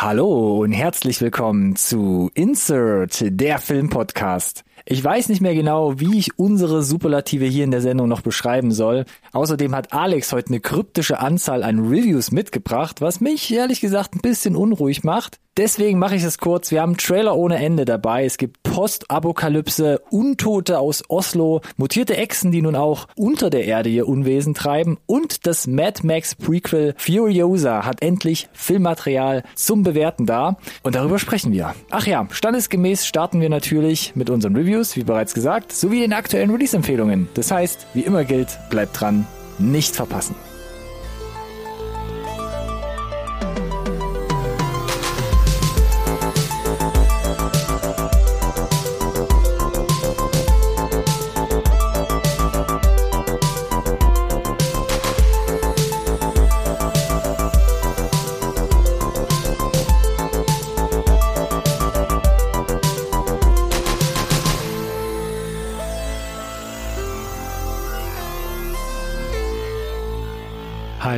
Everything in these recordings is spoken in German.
Hallo und herzlich willkommen zu Insert, der Filmpodcast. Ich weiß nicht mehr genau, wie ich unsere Superlative hier in der Sendung noch beschreiben soll. Außerdem hat Alex heute eine kryptische Anzahl an Reviews mitgebracht, was mich ehrlich gesagt ein bisschen unruhig macht. Deswegen mache ich es kurz. Wir haben Trailer ohne Ende dabei. Es gibt Postapokalypse, Untote aus Oslo, mutierte Echsen, die nun auch unter der Erde ihr Unwesen treiben und das Mad Max Prequel Furiosa hat endlich Filmmaterial zum Bewerten da und darüber sprechen wir. Ach ja, standesgemäß starten wir natürlich mit unseren Reviews, wie bereits gesagt, sowie den aktuellen Release-Empfehlungen. Das heißt, wie immer gilt, bleibt dran, nicht verpassen.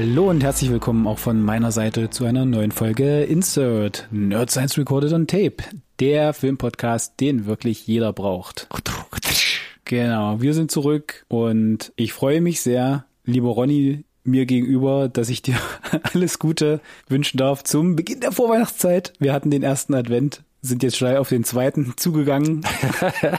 Hallo und herzlich willkommen auch von meiner Seite zu einer neuen Folge Insert Nerd Science Recorded on Tape, der Filmpodcast, den wirklich jeder braucht. Genau, wir sind zurück und ich freue mich sehr, lieber Ronny, mir gegenüber, dass ich dir alles Gute wünschen darf zum Beginn der Vorweihnachtszeit. Wir hatten den ersten Advent, sind jetzt schnell auf den zweiten zugegangen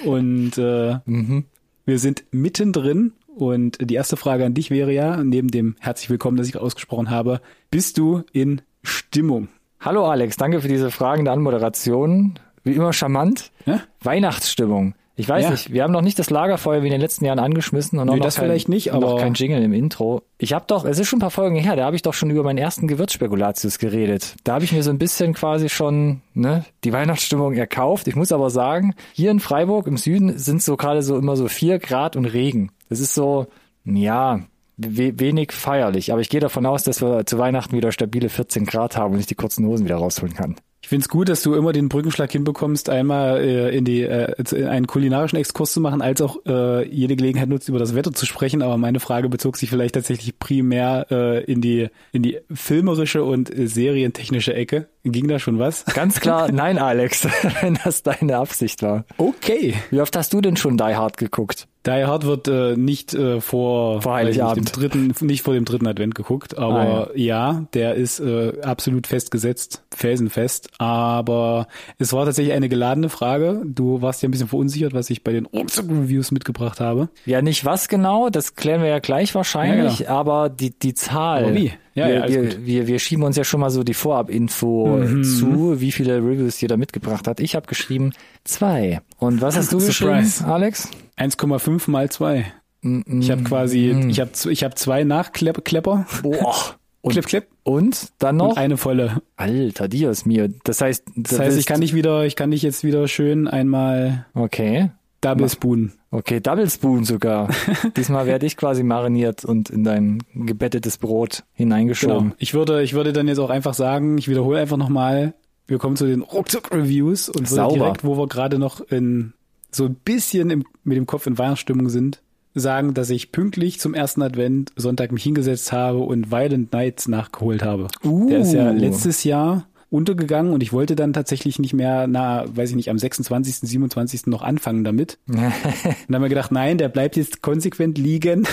und äh, mhm. wir sind mittendrin und die erste Frage an dich wäre ja, neben dem herzlich willkommen, das ich ausgesprochen habe, bist du in Stimmung? Hallo Alex, danke für diese fragende Anmoderation. Wie immer charmant. Ja? Weihnachtsstimmung. Ich weiß ja. nicht, wir haben noch nicht das Lagerfeuer wie in den letzten Jahren angeschmissen und nee, noch das kein, vielleicht nicht, aber noch kein Jingle im Intro. Ich habe doch, es ist schon ein paar Folgen her, da habe ich doch schon über meinen ersten Gewürzspekulatius geredet. Da habe ich mir so ein bisschen quasi schon ne, die Weihnachtsstimmung erkauft. Ich muss aber sagen, hier in Freiburg im Süden sind so gerade so immer so vier Grad und Regen. Das ist so, ja, wenig feierlich. Aber ich gehe davon aus, dass wir zu Weihnachten wieder stabile 14 Grad haben und ich die kurzen Hosen wieder rausholen kann. Ich finde es gut, dass du immer den Brückenschlag hinbekommst, einmal äh, in die äh, in einen kulinarischen Exkurs zu machen, als auch äh, jede Gelegenheit nutzt, über das Wetter zu sprechen. Aber meine Frage bezog sich vielleicht tatsächlich primär äh, in die in die filmerische und äh, serientechnische Ecke. Ging da schon was? Ganz klar, nein, Alex, wenn das deine Absicht war. Okay. Wie oft hast du denn schon Die Hard geguckt? Die Hard wird äh, nicht äh, vor, vor Heiligabend. Nicht, dritten, nicht vor dem dritten Advent geguckt, aber ah, ja. ja. der ist äh, absolut festgesetzt, felsenfest. Aber es war tatsächlich eine geladene Frage. Du warst ja ein bisschen verunsichert, was ich bei den Reviews mitgebracht habe. Ja, nicht was genau, das klären wir ja gleich wahrscheinlich, ja, genau. aber die, die Zahl. Aber wie? Ja, wir, ja, wir, wir, wir schieben uns ja schon mal so die Vorab-Info mhm. zu, wie viele Reviews jeder mitgebracht hat. Ich habe geschrieben zwei. Und was hast du geschrieben, Alex? 1,5 mal zwei. Ich habe quasi, ich habe ich hab zwei Nachklepper. Boah. Und, klipp, klipp. Und dann noch? Und eine volle. Alter, Dios mir. Das heißt, das, das heißt, ich kann nicht wieder, ich kann dich jetzt wieder schön einmal. Okay. Double Spoon. Okay, Double Spoon sogar. Diesmal werde ich quasi mariniert und in dein gebettetes Brot hineingeschoben. Genau. Ich würde, ich würde dann jetzt auch einfach sagen, ich wiederhole einfach nochmal, wir kommen zu den Ruckzuck-Reviews und Sauber. direkt, wo wir gerade noch in so ein bisschen im, mit dem Kopf in Weihnachtsstimmung sind, sagen, dass ich pünktlich zum ersten Advent Sonntag mich hingesetzt habe und Violent Nights nachgeholt habe. Uh. Der ist ja letztes Jahr untergegangen und ich wollte dann tatsächlich nicht mehr, na, weiß ich nicht, am 26., 27. noch anfangen damit. und dann haben wir gedacht, nein, der bleibt jetzt konsequent liegen.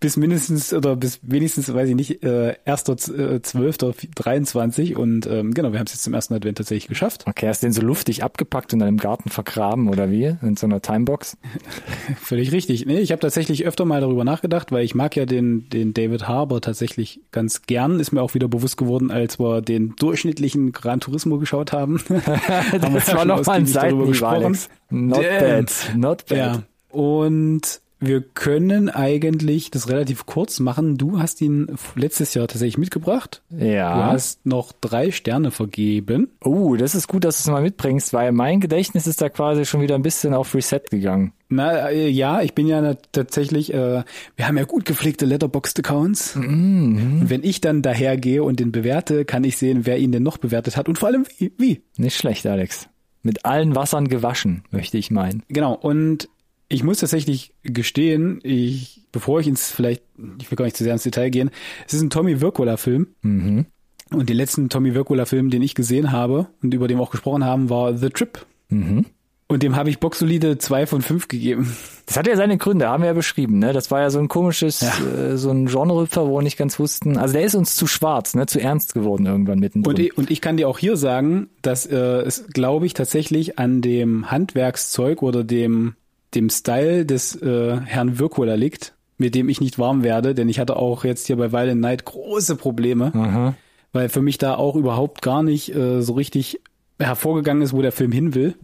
Bis mindestens oder bis wenigstens, weiß ich nicht, äh, 1.12.23 und ähm, genau, wir haben es jetzt zum ersten Advent tatsächlich geschafft. Okay, hast du den so luftig abgepackt und dann im Garten vergraben oder wie? In so einer Timebox? Völlig richtig. Nee, ich habe tatsächlich öfter mal darüber nachgedacht, weil ich mag ja den, den David Harbour tatsächlich ganz gern. Ist mir auch wieder bewusst geworden, als wir den durchschnittlichen Gran Turismo geschaut haben. haben das war noch mal ein Seitenhieb, Alex. Not Damn. bad, not bad. Ja. Und wir können eigentlich das relativ kurz machen. Du hast ihn letztes Jahr tatsächlich mitgebracht. Ja. Du hast noch drei Sterne vergeben. Oh, das ist gut, dass du es mal mitbringst, weil mein Gedächtnis ist da quasi schon wieder ein bisschen auf Reset gegangen. Na äh, ja, ich bin ja tatsächlich, äh, wir haben ja gut gepflegte Letterboxd-Accounts. Mhm. Wenn ich dann dahergehe und den bewerte, kann ich sehen, wer ihn denn noch bewertet hat und vor allem wie. wie. Nicht schlecht, Alex. Mit allen Wassern gewaschen, möchte ich meinen. Genau, und ich muss tatsächlich gestehen, ich, bevor ich ins vielleicht, ich will gar nicht zu sehr ins Detail gehen, es ist ein Tommy Wirkola-Film. Mhm. Und den letzten Tommy Wirkola-Film, den ich gesehen habe und über den wir auch gesprochen haben, war The Trip. Mhm. Und dem habe ich boxsolide zwei von fünf gegeben. Das hat ja seine Gründe, haben wir ja beschrieben. Ne? Das war ja so ein komisches, Ja. äh, so ein Genrehüpfer, wo wir nicht ganz wussten. Also der ist uns zu schwarz, ne? zu ernst geworden irgendwann mittendrin. Und ich, und ich kann dir auch hier sagen, dass äh, es, glaube ich, tatsächlich an dem Handwerkszeug oder dem, dem Style des äh, Herrn Wirkola liegt, mit dem ich nicht warm werde, denn ich hatte auch jetzt hier bei Violent Night große Probleme, Aha. weil für mich da auch überhaupt gar nicht äh, so richtig hervorgegangen ist, wo der Film hin will.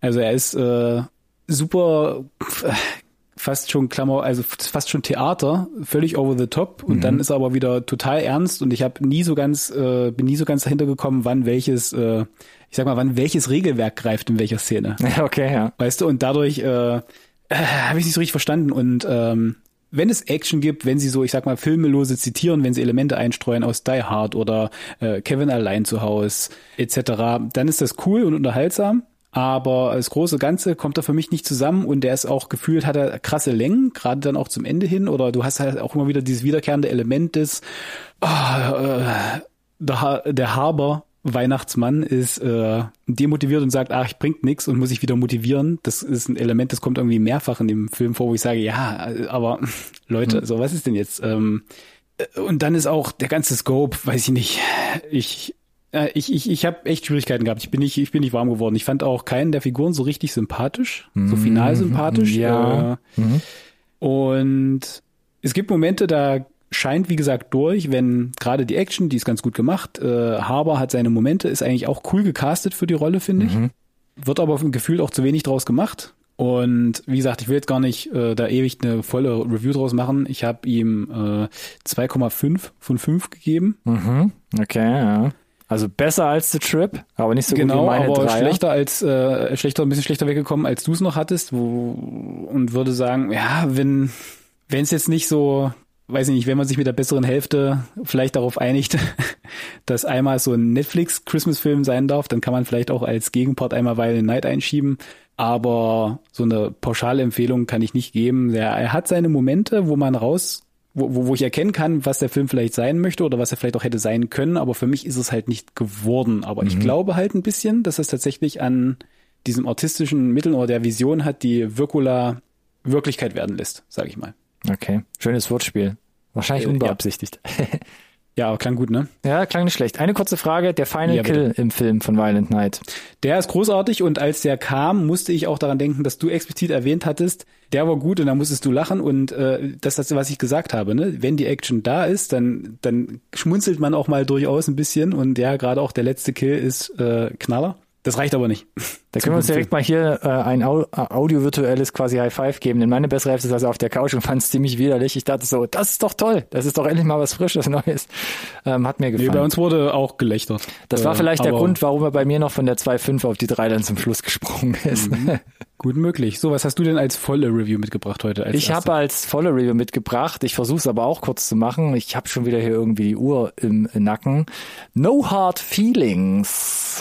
Also er ist äh, super fast schon Klammer, also fast schon Theater, völlig over the top und dann ist er aber wieder total ernst und ich habe nie so ganz äh, bin nie so ganz dahinter gekommen, wann welches äh, ich sag mal, wann welches Regelwerk greift in welcher Szene. Okay, ja. Weißt du, und dadurch äh, äh, habe ich nicht so richtig verstanden. Und ähm, wenn es Action gibt, wenn sie so, ich sag mal, Filmelose zitieren, wenn sie Elemente einstreuen aus Die Hard oder äh, Kevin allein zu Haus etc., dann ist das cool und unterhaltsam. Aber das große Ganze kommt da für mich nicht zusammen und der ist auch gefühlt, hat er krasse Längen, gerade dann auch zum Ende hin. Oder du hast halt auch immer wieder dieses wiederkehrende Element des ah, äh, der, Ha- der Haber Weihnachtsmann ist äh, demotiviert und sagt, ach, ich bringt nix und muss sich wieder motivieren. Das ist ein Element, das kommt irgendwie mehrfach in dem Film vor, wo ich sage, ja, aber Leute, so was ist denn jetzt? Ähm, äh, und dann ist auch der ganze Scope, weiß ich nicht, ich ich, ich, ich habe echt Schwierigkeiten gehabt. Ich bin nicht, ich bin nicht warm geworden. Ich fand auch keinen der Figuren so richtig sympathisch, so final sympathisch. Ja. Äh, und es gibt Momente, da scheint, wie gesagt, durch, wenn gerade die Action, die ist ganz gut gemacht. Äh, Harbour hat seine Momente, ist eigentlich auch cool gecastet für die Rolle, finde ich. Wird aber gefühlt auch zu wenig draus gemacht. Und wie gesagt, ich will jetzt gar nicht äh, da ewig eine volle Review draus machen. Ich habe ihm äh, 2,5 von 5 gegeben. Mhm. Okay, ja. Also besser als The Trip, aber nicht so gut wie genau, meine aber Dreier. schlechter als äh, schlechter, ein bisschen schlechter weggekommen, als du es noch hattest, wo, und würde sagen, ja, wenn wenn es jetzt nicht so, weiß ich nicht, wenn man sich mit der besseren Hälfte vielleicht darauf einigt, dass einmal so ein Netflix Christmas Film sein darf, dann kann man vielleicht auch als Gegenpart einmal Violent Night einschieben, aber so eine pauschale Empfehlung kann ich nicht geben. Der, er hat seine Momente, wo man raus wo, wo wo ich erkennen kann, was der Film vielleicht sein möchte oder was er vielleicht auch hätte sein können, aber für mich ist es halt nicht geworden. Aber ich glaube halt ein bisschen, dass es tatsächlich an diesem artistischen Mitteln oder der Vision hat, die Wirkula Wirklichkeit werden lässt, sage ich mal. Okay, schönes Wortspiel. Wahrscheinlich Äh, ja. Ja, aber klang gut, ne? Ja. klang nicht schlecht. Eine kurze Frage, der Final Ja. Kill im Film von Violent Night. Der ist großartig und als der kam, musste ich auch daran denken, dass du explizit erwähnt hattest, der war gut und da musstest du lachen und äh, das ist das, was ich gesagt habe, ne? Wenn die Action da ist, dann dann schmunzelt man auch mal durchaus ein bisschen und ja, gerade auch der letzte Kill ist äh, Knaller. Das reicht aber nicht. Da können wir uns direkt mal hier äh, ein Au audiovisuelles quasi High Five geben, denn meine bessere Hälfte saß auf der Couch und fand es ziemlich widerlich. Ich dachte so, das ist doch toll, das ist doch endlich mal was Frisches, Neues. Ähm, hat mir Nee, gefallen. bei uns wurde auch gelächtert. das war Äh, vielleicht der Grund, warum er bei mir noch von der 2.5 auf die 3 dann zum Schluss gesprungen ist. Gut möglich. So, was hast du denn als volle Review mitgebracht heute? Ich habe als volle Review mitgebracht. Ich versuche es aber auch kurz zu machen. Ich habe schon wieder hier irgendwie die Uhr im Nacken. No Hard Feelings.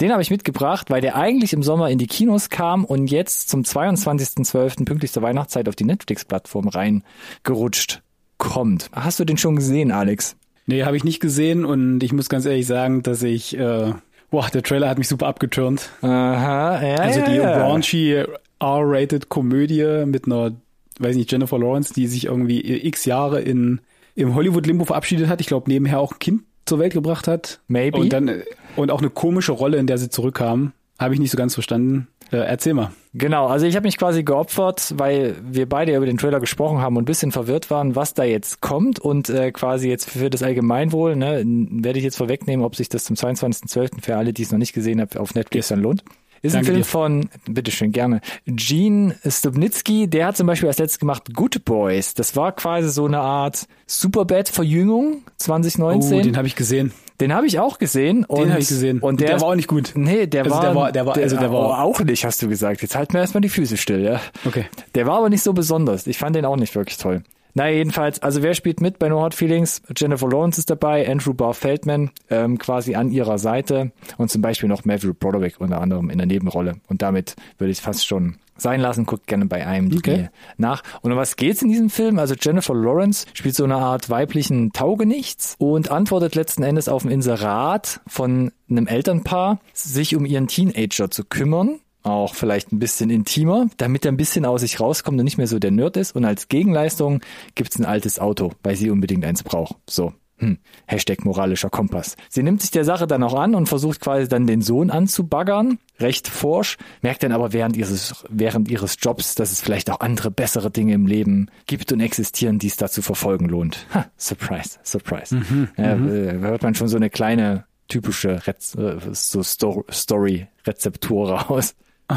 Den habe ich mitgebracht, weil der eigentlich im Sommer in die Kinos kam und jetzt zum 22.12. pünktlich zur Weihnachtszeit auf die Netflix-Plattform reingerutscht kommt. Hast du den schon gesehen, Alex? Nee, habe ich nicht gesehen und ich muss ganz ehrlich sagen, dass ich, äh, boah, der Trailer hat mich super abgeturnt. Aha, ja, Also die ja. raunchy R-rated Komödie mit einer, weiß nicht, Jennifer Lawrence, die sich irgendwie x Jahre in im Hollywood-Limbo verabschiedet hat. Ich glaube, nebenher auch ein Kind zur Welt gebracht hat. Maybe. Und dann und auch eine komische Rolle, in der sie zurückkam. Habe ich nicht so ganz verstanden. Äh, erzähl mal. Genau, also ich habe mich quasi geopfert, weil wir beide über den Trailer gesprochen haben und ein bisschen verwirrt waren, was da jetzt kommt und äh, quasi jetzt für das Allgemeinwohl, ne, werde ich jetzt vorwegnehmen, ob sich das zum 22.12. für alle, die es noch nicht gesehen haben, auf Netflix dann lohnt. Ist ein Danke Film dir. von, bitteschön, gerne, Gene Stubnitsky, der hat zum Beispiel als letztes gemacht Good Boys. Das war quasi so eine Art Superbad-Verjüngung 2019. Oh, den habe ich gesehen. Den habe ich auch gesehen. Und, Den habe ich gesehen. Und der, war auch nicht gut. Nee, der Also war, der war- der war- also der war- auch nicht, hast du gesagt. Jetzt halten wir erstmal die Füße still, ja. Okay. Der war aber nicht so besonders. Ich fand den auch nicht wirklich toll. Naja, jedenfalls, also wer spielt mit bei No Hard Feelings? Jennifer Lawrence ist dabei, Andrew Barr Feldman ähm, quasi an ihrer Seite und zum Beispiel noch Matthew Broderick unter anderem in der Nebenrolle. Und damit würde ich fast schon sein lassen. Guckt gerne bei IMDb Okay. nach. Und um was geht's in diesem Film? Also Jennifer Lawrence spielt so eine Art weiblichen Taugenichts und antwortet letzten Endes auf ein Inserat von einem Elternpaar, sich um ihren Teenager zu kümmern. Auch vielleicht ein bisschen intimer, damit er ein bisschen aus sich rauskommt und nicht mehr so der Nerd ist. Und als Gegenleistung gibt's ein altes Auto, weil sie unbedingt eins braucht. So. Hm. Hashtag moralischer Kompass. Sie nimmt sich der Sache dann auch an und versucht quasi dann den Sohn anzubaggern, recht forsch, merkt dann aber während ihres, während ihres Jobs, dass es vielleicht auch andere bessere Dinge im Leben gibt und existieren, die es da zu verfolgen lohnt. Ha, surprise, surprise. ja, äh, hört man schon so eine kleine typische Rez äh, so Sto Story-Rezeptur raus.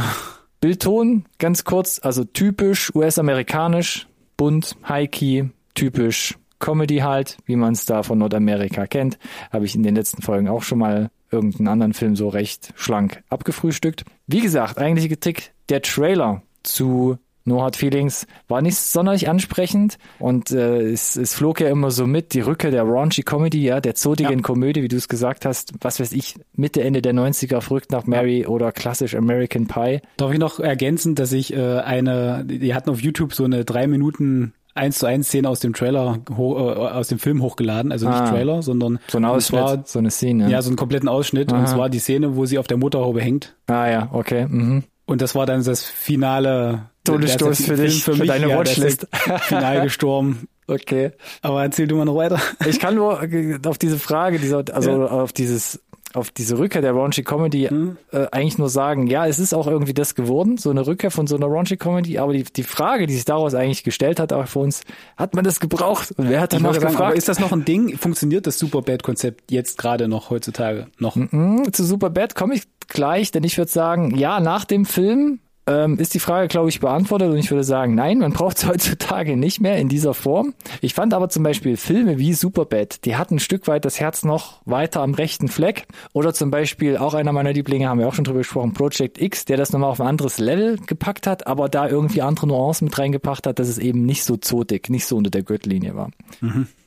Bildton, ganz kurz, also typisch US-amerikanisch, bunt, high-key, typisch Comedy halt, wie man es da von Nordamerika kennt. Habe ich in den letzten Folgen auch schon mal irgendeinen anderen Film so recht schlank abgefrühstückt. Wie gesagt, eigentliche Kritik, der Trailer zu No Hard Feelings war nicht sonderlich ansprechend und äh, es, es flog ja immer so mit, die Rückkehr der raunchy Comedy, ja, der zotigen Ja. Komödie, wie du es gesagt hast, was weiß ich, Mitte, Ende der 90er, verrückt nach Mary oder klassisch American Pie. Darf ich noch ergänzen, dass ich äh, eine, die hatten auf YouTube so eine drei Minuten eins zu eins Szene aus dem Trailer, ho äh, aus dem Film hochgeladen, also nicht Ah. Trailer, sondern So ein und Ausschnitt, zwar, so eine Szene. ja, so einen kompletten Ausschnitt und Aha. zwar die Szene, wo sie auf der Motorhaube hängt Ah ja, okay. Mhm. und das war dann das finale Todesstoß für dich, Film für deine ist Watchlist. final gestorben. Okay. Aber erzähl du mal noch weiter. Ich kann nur äh, auf diese Frage, dieser, also Ja. auf dieses, auf diese Rückkehr der raunchy Comedy Mhm. äh, eigentlich nur sagen, ja, es ist auch irgendwie das geworden, so eine Rückkehr von so einer raunchy Comedy, aber die, die Frage, die sich daraus eigentlich gestellt hat, auch für uns, hat man das gebraucht? Und wer hat danach wollte sagen, gefragt? ist das noch ein Ding? Funktioniert das Superbad-Konzept jetzt gerade noch heutzutage noch? Hm, zu Superbad komme ich gleich, denn ich würde sagen, ja, nach dem Film ähm, ist die Frage, glaube ich, beantwortet und ich würde sagen, nein, man braucht es heutzutage nicht mehr in dieser Form. Ich fand aber zum Beispiel Filme wie Superbad, die hatten ein Stück weit das Herz noch weiter am rechten Fleck. Oder zum Beispiel auch einer meiner Lieblinge, haben wir auch schon drüber gesprochen, Project X, der das nochmal auf ein anderes Level gepackt hat, aber da irgendwie andere Nuancen mit reingebracht hat, dass es eben nicht so zotig, nicht so unter der Gürtellinie war.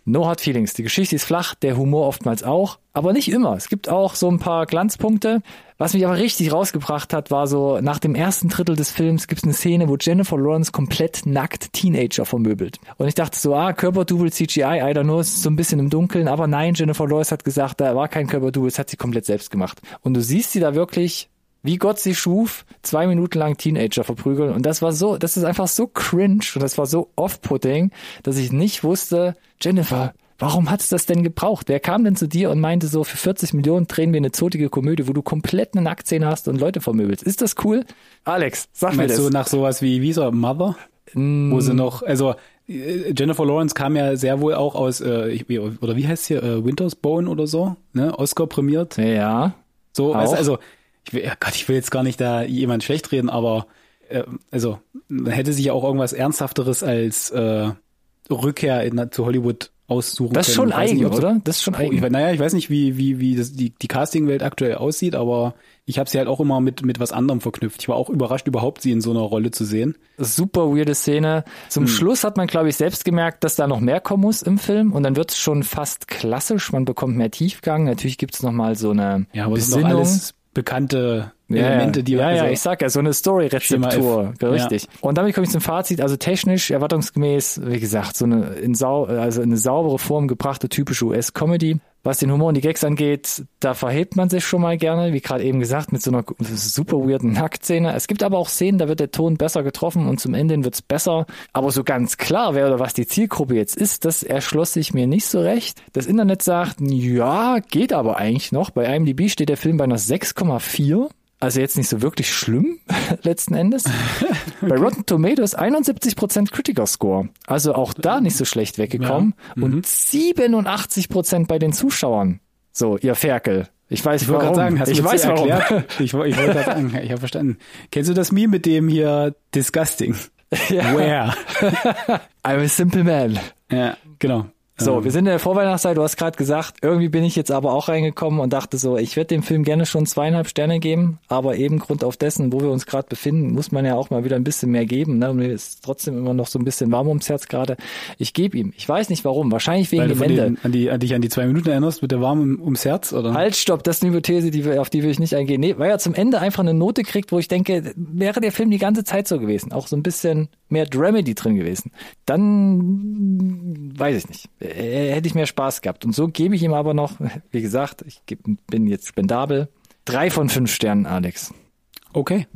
No Hard Feelings. Die Geschichte ist flach, der Humor oftmals auch, aber nicht immer. Es gibt auch so ein paar Glanzpunkte. Was mich aber richtig rausgebracht hat, war so, nach dem ersten Drittel des Films gibt es eine Szene, wo Jennifer Lawrence komplett nackt Teenager vermöbelt. Und ich dachte so, ah, Körperdouble CGI, I don't know, ist so ein bisschen im Dunkeln, aber nein, Jennifer Lawrence hat gesagt, da war kein Körperdouble, es hat sie komplett selbst gemacht. Und du siehst sie da wirklich wie Gott sie schuf, zwei Minuten lang Teenager verprügeln. Und das war so, das ist einfach so cringe und das war so off-putting, dass ich nicht wusste, Jennifer, warum hat's das denn gebraucht? Wer kam denn zu dir und meinte so, für 40 Millionen drehen wir eine zotige Komödie, wo du komplett eine Nacktszene hast und Leute vermöbelst? Ist das cool? Alex, sag mir das. du nach sowas wie, wie so Mother? Wo sie noch, also äh, Jennifer Lawrence kam ja sehr wohl auch aus, äh, oder wie heißt hier, äh, Winter's Bone oder so, ne? Oscar prämiert. ja. So, Auch? du, also, ich will, ja Gott, ich will jetzt gar nicht da jemand schlecht reden, aber äh, also man hätte sich ja auch irgendwas Ernsthafteres als äh, Rückkehr in, zu Hollywood aussuchen Das ist können. schon nicht, eigen, so- oder? Das ist schon Ich, eigen. we- naja, ich weiß nicht, wie, wie, wie das, die, die Castingwelt aktuell aussieht, aber ich habe sie halt auch immer mit, mit was anderem verknüpft. Ich war auch überrascht, überhaupt sie in so einer Rolle zu sehen. super weirde Szene. Zum Hm. Schluss hat man, glaube ich, selbst gemerkt, dass da noch mehr kommen muss im Film und dann wird es schon fast klassisch. Man bekommt mehr Tiefgang. Natürlich gibt's noch mal so eine Ja, aber es sind doch Besinnung. alles bekannte Ja, Elemente, die ja, also, ja, ich sag ja, so eine Story-Rezeptur, richtig. Und damit komme ich zum Fazit, also technisch, erwartungsgemäß, wie gesagt, so eine in sau also in eine saubere Form gebrachte typische US-Comedy. Was den Humor und die Gags angeht, da verhebt man sich schon mal gerne, wie gerade eben gesagt, mit so einer super weirden Nacktszene. Es gibt aber auch Szenen, da wird der Ton besser getroffen und zum Ende hin wird's besser. Aber so ganz klar, wer oder was die Zielgruppe jetzt ist, das erschloss sich mir nicht so recht. Das Internet sagt, ja, geht aber eigentlich noch. Bei IMDb steht der Film bei einer 6,4. Also jetzt nicht so wirklich schlimm, letzten Endes. Bei Rotten Tomatoes 71% Critiker-Score. Also auch da nicht so schlecht weggekommen. Und 87% bei den Zuschauern. So, ihr Ferkel. Ich weiß Ich wollte warum. gerade sagen, ich weiß warum. Ich, ich wollte gerade sagen, ich habe verstanden. Kennst du das Meme mit dem hier Disgusting? Ja. Where? I'm a simple man. Ja, genau. So, Ähm. wir sind in der Vorweihnachtszeit, du hast gerade gesagt, irgendwie bin ich jetzt aber auch reingekommen und dachte so, ich würde dem Film gerne schon zweieinhalb Sterne geben, aber eben Grund auf dessen, wo wir uns gerade befinden, muss man ja auch mal wieder ein bisschen mehr geben. Ne? Mir ist trotzdem immer noch so ein bisschen warm ums Herz gerade. Ich gebe ihm. Ich weiß nicht warum. Wahrscheinlich wegen dem Ende. den, an, die, an dich an die zwei Minuten erinnerst mit der Warm ums Herz, oder? Halt, stopp, das ist eine Hypothese, die auf die will ich nicht eingehen. Nee, weil er zum Ende einfach eine Note kriegt, wo ich denke, wäre der Film die ganze Zeit so gewesen, auch so ein bisschen mehr Dramedy drin gewesen, dann weiß ich nicht. Äh, hätte ich mehr Spaß gehabt. Und so gebe ich ihm aber noch, wie gesagt, ich bin jetzt spendabel, drei von fünf Sternen, Alex. Okay.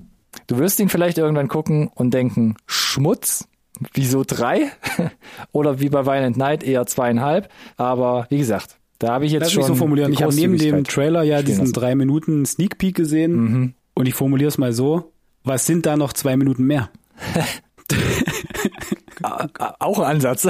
Du wirst ihn vielleicht irgendwann gucken und denken, Schmutz? Wieso drei? Oder wie bei Violent Night eher zweieinhalb. Aber wie gesagt, da habe ich jetzt Lass schon. mich so formulieren. Ich habe neben dem Trailer ja diesen lassen. drei Minuten Sneak Peek gesehen Mhm. und ich formuliere es mal so. Was sind da noch zwei Minuten mehr? Auch ein Ansatz.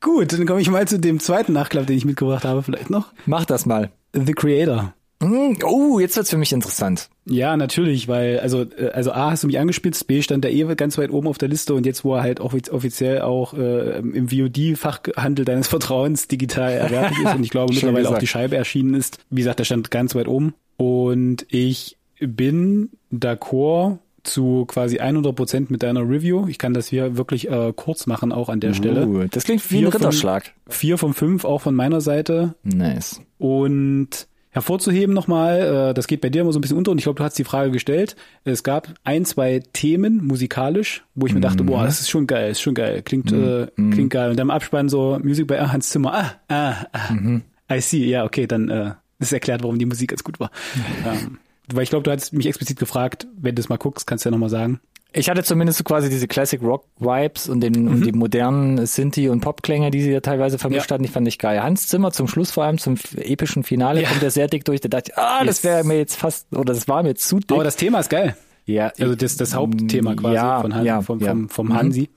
Gut, dann komme ich mal zu dem zweiten Nachklapp, den ich mitgebracht habe, vielleicht noch. Mach das mal. The Creator. Hm, Oh, jetzt wird's für mich interessant. Ja, natürlich, weil, also, äh, also A, hast du mich angespitzt, B, stand der eh ganz weit oben auf der Liste und jetzt, wo er halt offiz offiziell auch äh, im VOD-Fachhandel deines Vertrauens digital erwerblich ist und ich glaube mittlerweile auch gesagt. die Scheibe erschienen ist. Wie gesagt, der stand ganz weit oben und ich bin d'accord zu quasi 100 Prozent mit deiner Review. Ich kann das hier wirklich äh, kurz machen, auch an der Stelle. Uh, das klingt wie ein Vier von- Ritterschlag. Vier von fünf auch von meiner Seite. Nice. Und hervorzuheben nochmal, äh, das geht bei dir immer so ein bisschen unter und ich glaube, du hast die Frage gestellt. Es gab ein, zwei Themen musikalisch, wo ich mir dachte, boah, das ist schon geil, ist schon geil, klingt, äh, klingt geil. Und dann im Abspann so Musik bei Hans Zimmer, ah, ah, ah, I see, ja, okay, dann äh, das erklärt, warum die Musik ganz gut war. ähm, weil ich glaube, du hattest mich explizit gefragt, wenn du es mal guckst, kannst du ja nochmal sagen. Ich hatte zumindest so quasi diese Classic Rock Vibes und den und die modernen Synthi und Popklänge, die sie ja teilweise vermischt Mhm. Ja. hatten, die fand ich geil. Hans Zimmer zum Schluss vor allem zum epischen Finale Ja. kommt er sehr dick durch. Da dachte ich, ah, das wäre mir jetzt fast oder das war mir zu dick. Aber das Thema ist geil. ja, Also das, das Hauptthema quasi Ja, von Han, ja, vom, ja. vom, vom Mhm. Hansi.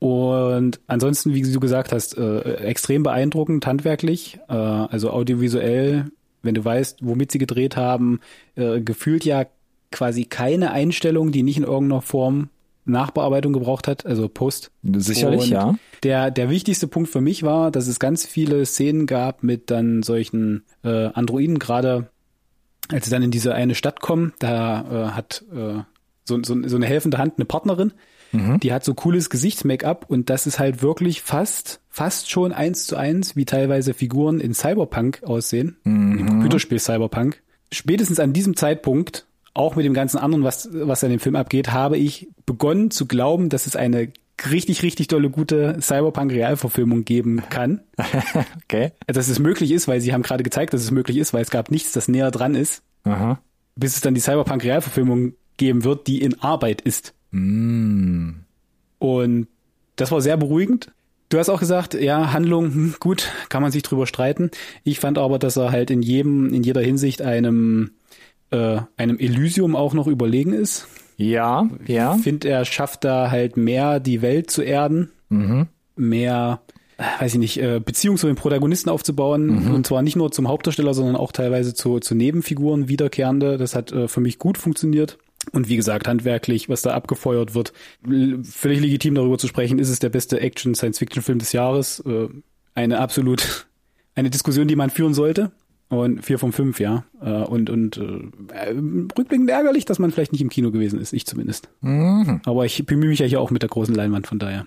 Und ansonsten, wie du gesagt hast, äh, extrem beeindruckend handwerklich, äh, also audiovisuell, wenn du weißt, womit sie gedreht haben, äh, gefühlt ja quasi keine Einstellung, die nicht in irgendeiner Form Nachbearbeitung gebraucht hat, also Post. Sicherlich, Und ja. Der, der wichtigste Punkt für mich war, dass es ganz viele Szenen gab mit dann solchen äh, Androiden, gerade als sie dann in diese eine Stadt kommen, da äh, hat äh, so, so, so eine helfende Hand eine Partnerin, die hat so cooles Gesichts-Make-up und das ist halt wirklich fast, fast schon eins zu eins, wie teilweise Figuren in Cyberpunk aussehen, im Computerspiel Cyberpunk. Spätestens an diesem Zeitpunkt, auch mit dem ganzen anderen, was, was an dem Film abgeht, habe ich begonnen zu glauben, dass es eine richtig, richtig tolle, gute Cyberpunk-Realverfilmung geben kann. Okay. Dass es möglich ist, weil sie haben gerade gezeigt, dass es möglich ist, weil es gab nichts, das näher dran ist Aha. bis es dann die Cyberpunk-Realverfilmung geben wird, die in Arbeit ist. Und das war sehr beruhigend. Du hast auch gesagt, ja, Handlung, hm, gut, kann man sich drüber streiten. Ich fand aber, dass er halt in jedem, in jeder Hinsicht einem, äh, einem Elysium auch noch überlegen ist. Ja, ja. Ich finde, er schafft da halt mehr die Welt zu erden, mehr, äh, weiß ich nicht, äh, Beziehung zu den Protagonisten aufzubauen und zwar nicht nur zum Hauptdarsteller, sondern auch teilweise zu, zu Nebenfiguren wiederkehrende. Das hat äh, für mich gut funktioniert. Und wie gesagt, handwerklich, was da abgefeuert wird, völlig legitim darüber zu sprechen, ist es der beste Action-Science-Fiction-Film des Jahres. Äh, eine absolut, eine Diskussion, die man führen sollte. Und vier von fünf, ja. Äh, Und, und äh, rückblickend ärgerlich, dass man vielleicht nicht im Kino gewesen ist, ich zumindest. Aber ich bemühe mich ja hier auch mit der großen Leinwand, von daher.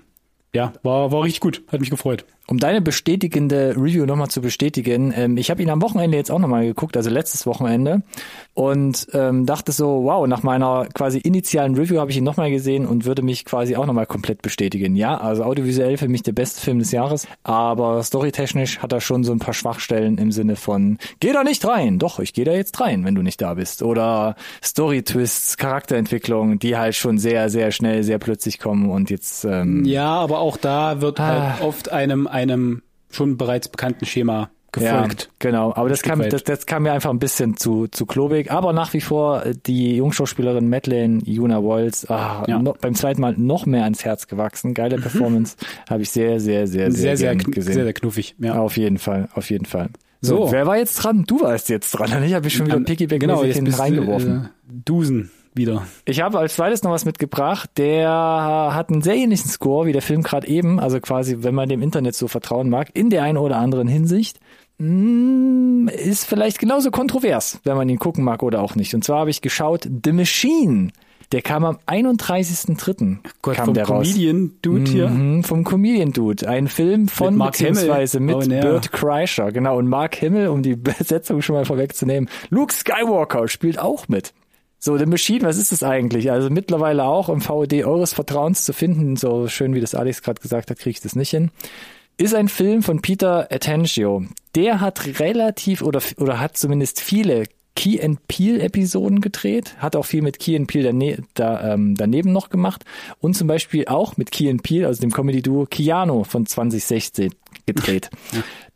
Ja, war, war richtig gut, hat mich gefreut. Um deine bestätigende Review nochmal zu bestätigen, ähm, ich habe ihn am Wochenende jetzt auch nochmal geguckt, also letztes Wochenende, und ähm, dachte so, wow, nach meiner quasi initialen Review habe ich ihn nochmal gesehen und würde mich quasi auch nochmal komplett bestätigen. Ja, also audiovisuell für mich der beste Film des Jahres, aber storytechnisch hat er schon so ein paar Schwachstellen im Sinne von, geh da nicht rein, doch, ich gehe da jetzt rein, wenn du nicht da bist. Oder Story-Twists, Charakterentwicklung, die halt schon sehr, sehr schnell, sehr plötzlich kommen und jetzt... Ähm, Ja, aber auch da wird Ah. halt oft einem, einem schon bereits bekannten Schema gefolgt. Ja, genau. Aber das kam, das, das kam mir einfach ein bisschen zu, zu klobig. Aber nach wie vor äh, die Jungschauspielerin Madeleine Juna Walls, ah, Ja. Mhm. noch, beim zweiten Mal noch mehr ans Herz gewachsen. Geile Performance. Habe ich sehr, sehr, sehr, sehr, Sehr, sehr, gesehen. sehr, sehr knuffig. Ja. Auf jeden Fall, auf jeden Fall. So, So. wer war jetzt dran? Du warst jetzt dran. Ich habe mich schon wieder An- Piggyback genau, jetzt hinten bist du, reingeworfen. Äh, Dusen. Wieder. Ich habe als zweites noch was mitgebracht. Der hat einen sehr ähnlichen Score wie der Film gerade eben. Also quasi, wenn man dem Internet so vertrauen mag, in der einen oder anderen Hinsicht. Mm, ist vielleicht genauso kontrovers, wenn man ihn gucken mag oder auch nicht. Und zwar habe ich geschaut The Machine. Der kam am 31.3. Gott, kam vom der raus. Comedian Dude hier. Mhm, vom Comedian Dude. Ein Film von Mit Mark beziehungsweise Hamill. mit Oh, ja. Burt Kreischer. Genau. Und Mark Himmel, um die Besetzung schon mal vorwegzunehmen. Luke Skywalker spielt auch mit. So, The Machine, was ist das eigentlich? Also mittlerweile auch im VOD eures Vertrauens zu finden. So schön, wie das Alex gerade gesagt hat, kriege ich das nicht hin. Ist ein Film von Peter Attencio. Der hat relativ oder, oder hat zumindest viele Key and Peel Episoden gedreht, hat auch viel mit Key and Peel dane da, ähm, daneben noch gemacht und zum Beispiel auch mit Key and Peel, also dem Comedy Duo Keanu von 2016 gedreht.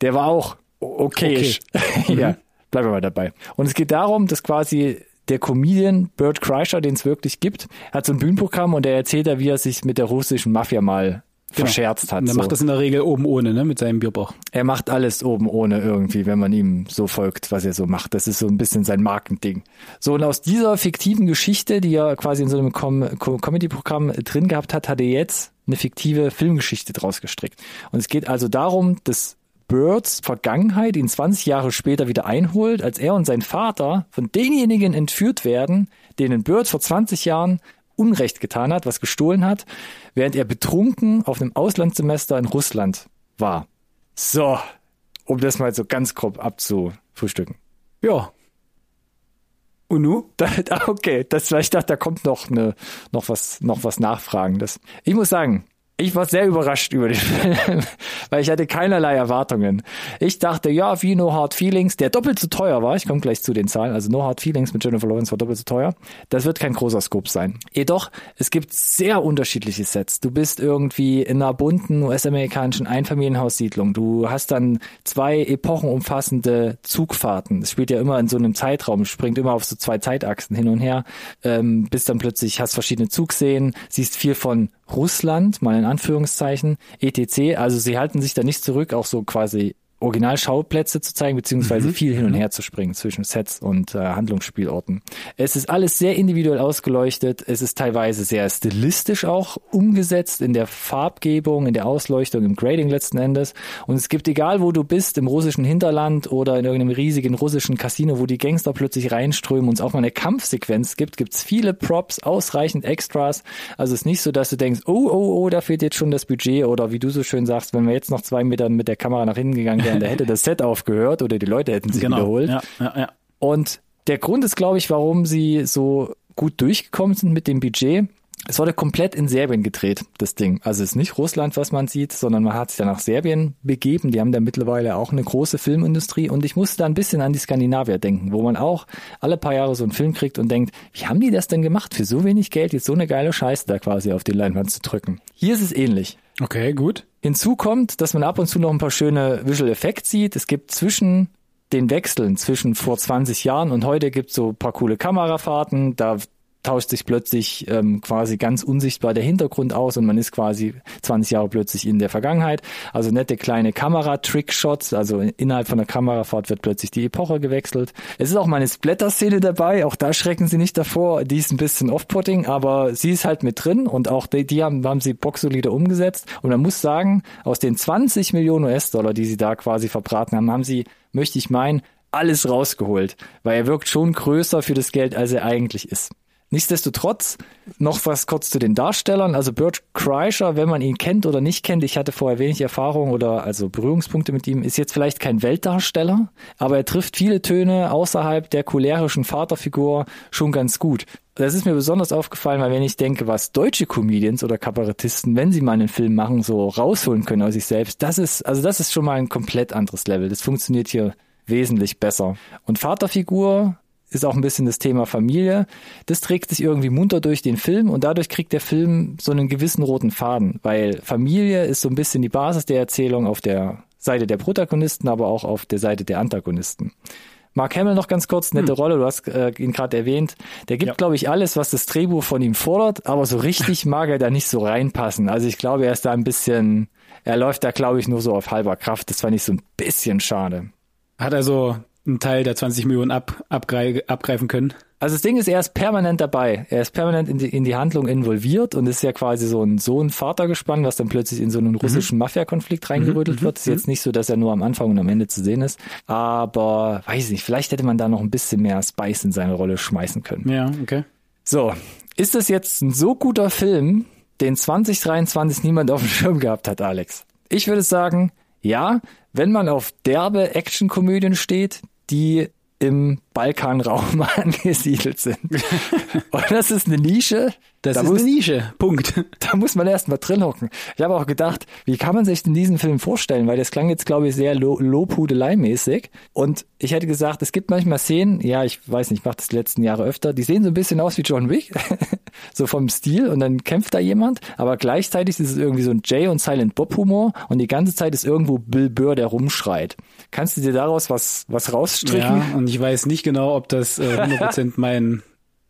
Der war auch okayisch. ja, bleiben wir mal dabei. Und es geht darum, dass quasi der Comedian Bert Kreischer, den es wirklich gibt, hat so ein Bühnenprogramm und er erzählt da, wie er sich mit der russischen Mafia mal verscherzt hat. Und er so. macht das in der Regel oben ohne, ne, mit seinem Bierbauch. Er macht alles oben ohne irgendwie, wenn man ihm so folgt, was er so macht. Das ist so ein bisschen sein Markending. So, und aus dieser fiktiven Geschichte, die er quasi in so einem Com Comedy-Programm drin gehabt hat, hat er jetzt eine fiktive Filmgeschichte draus gestrickt. Und es geht also darum, dass Birds Vergangenheit ihn 20 Jahre später wieder einholt, als er und sein Vater von denjenigen entführt werden, denen Bird vor 20 Jahren Unrecht getan hat, was gestohlen hat, während er betrunken auf einem Auslandssemester in Russland war. So, um das mal so ganz grob abzufrühstücken. Ja. Und nu? Da, okay, das, ich dachte, da kommt noch eine, noch was, noch was Nachfragendes. Ich muss sagen, ich war sehr überrascht über den Film, weil ich hatte keinerlei Erwartungen. Ich dachte, ja, wie No Hard Feelings, der doppelt so teuer war, ich komme gleich zu den Zahlen, also No Hard Feelings mit Jennifer Lawrence war doppelt so teuer, das wird kein großer Scope sein. Jedoch, es gibt sehr unterschiedliche Sets. Du bist irgendwie in einer bunten US-amerikanischen Einfamilienhaussiedlung. Du hast dann zwei epochenumfassende Zugfahrten. Das spielt ja immer in so einem Zeitraum, springt immer auf so zwei Zeitachsen hin und her, ähm, bis dann plötzlich hast verschiedene Zugszenen, siehst viel von Russland, mal in Anführungszeichen, etc. Also sie halten sich da nicht zurück, auch so quasi Originalschauplätze zu zeigen, beziehungsweise viel hin und her zu springen zwischen Sets und äh, Handlungsspielorten. Es ist alles sehr individuell ausgeleuchtet. Es ist teilweise sehr stilistisch auch umgesetzt in der Farbgebung, in der Ausleuchtung, im Grading letzten Endes. Und es gibt, egal wo du bist, im russischen Hinterland oder in irgendeinem riesigen russischen Casino, wo die Gangster plötzlich reinströmen und es auch mal eine Kampfsequenz gibt, gibt's viele Props, ausreichend Extras. Also es ist nicht so, dass du denkst, oh, oh, oh, da fehlt jetzt schon das Budget oder wie du so schön sagst, wenn wir jetzt noch zwei Meter mit der Kamera nach hinten gegangen wären, da hätte das Set aufgehört oder die Leute hätten sich Genau. wiederholt. Ja, ja, ja. Und der Grund ist, glaube ich, warum sie so gut durchgekommen sind mit dem Budget. Es wurde komplett in Serbien gedreht, das Ding. Also es ist nicht Russland, was man sieht, sondern man hat sich dann nach Serbien begeben. Die haben da mittlerweile auch eine große Filmindustrie. Und ich musste da ein bisschen an die Skandinavier denken, wo man auch alle paar Jahre so einen Film kriegt und denkt, wie haben die das denn gemacht, für so wenig Geld jetzt so eine geile Scheiße da quasi auf die Leinwand zu drücken. Hier ist es ähnlich. Okay, gut. Hinzu kommt, dass man ab und zu noch ein paar schöne Visual Effects sieht. Es gibt zwischen den Wechseln zwischen vor 20 Jahren und heute gibt es so paar coole Kamerafahrten. Da tauscht sich plötzlich ähm, quasi ganz unsichtbar der Hintergrund aus und man ist quasi 20 Jahre plötzlich in der Vergangenheit. Also nette kleine Kamera-Trickshots, also innerhalb von der Kamerafahrt wird plötzlich die Epoche gewechselt. Es ist auch mal eine Splatter-Szene dabei, auch da schrecken sie nicht davor. Die ist ein bisschen off-putting, aber sie ist halt mit drin und auch die, die haben, haben sie boxsolide umgesetzt. Und man muss sagen, aus den 20 Millionen US-Dollar, die sie da quasi verbraten haben, haben sie, möchte ich meinen, alles rausgeholt, weil er wirkt schon größer für das Geld, als er eigentlich ist. Nichtsdestotrotz noch was kurz zu den Darstellern. Also Bert Kreischer, wenn man ihn kennt oder nicht kennt, ich hatte vorher wenig Erfahrung oder also Berührungspunkte mit ihm, ist jetzt vielleicht kein Weltdarsteller, aber er trifft viele Töne außerhalb der cholerischen Vaterfigur schon ganz gut. Das ist mir besonders aufgefallen, weil wenn ich denke, was deutsche Comedians oder Kabarettisten, wenn sie mal einen Film machen, so rausholen können aus sich selbst, das ist, also das ist schon mal ein komplett anderes Level. Das funktioniert hier wesentlich besser. Und Vaterfigur ist auch ein bisschen das Thema Familie. Das trägt sich irgendwie munter durch den Film und dadurch kriegt der Film so einen gewissen roten Faden, weil Familie ist so ein bisschen die Basis der Erzählung auf der Seite der Protagonisten, aber auch auf der Seite der Antagonisten. Mark Hamill noch ganz kurz, nette Rolle, du hast äh, ihn gerade erwähnt. Der gibt, Ja. glaube ich, alles, was das Drehbuch von ihm fordert, aber so richtig mag er da nicht so reinpassen. Also ich glaube, er ist da ein bisschen, er läuft da, glaube ich, nur so auf halber Kraft. Das fand ich so ein bisschen schade. Hat also einen Teil der 20 Millionen ab, abgrei, abgreifen können. Also das Ding ist, er ist permanent dabei. Er ist permanent in die, in die Handlung involviert und ist ja quasi so ein Sohn-Vater-Gespann, was dann plötzlich in so einen russischen Mafia-Konflikt reingerüttelt wird. Ist jetzt nicht so, dass er nur am Anfang und am Ende zu sehen ist. Aber weiß nicht, vielleicht hätte man da noch ein bisschen mehr Spice in seine Rolle schmeißen können. Ja, okay. So, ist das jetzt ein so guter Film, den 2023 niemand auf dem Schirm gehabt hat, Alex? Ich würde sagen, ja, wenn man auf derbe Actionkomödien steht, die im Balkanraum angesiedelt sind. Und das ist eine Nische. Das da ist muss, eine Nische. Punkt. Da muss man erst mal drin hocken. Ich habe auch gedacht, wie kann man sich denn diesen Film vorstellen? Weil das klang jetzt, glaube ich, sehr lo Lobhudelei-mäßig. Und ich hätte gesagt, es gibt manchmal Szenen, ja, ich weiß nicht, ich mache das die letzten Jahre öfter, die sehen so ein bisschen aus wie John Wick. so vom Stil. Und dann kämpft da jemand. Aber gleichzeitig ist es irgendwie so ein Jay und Silent Bob Humor. Und die ganze Zeit ist irgendwo Bill Burr, der rumschreit. Kannst du dir daraus was, was rausstricken? Ja, und ich weiß nicht genau, ob das äh, 100% mein,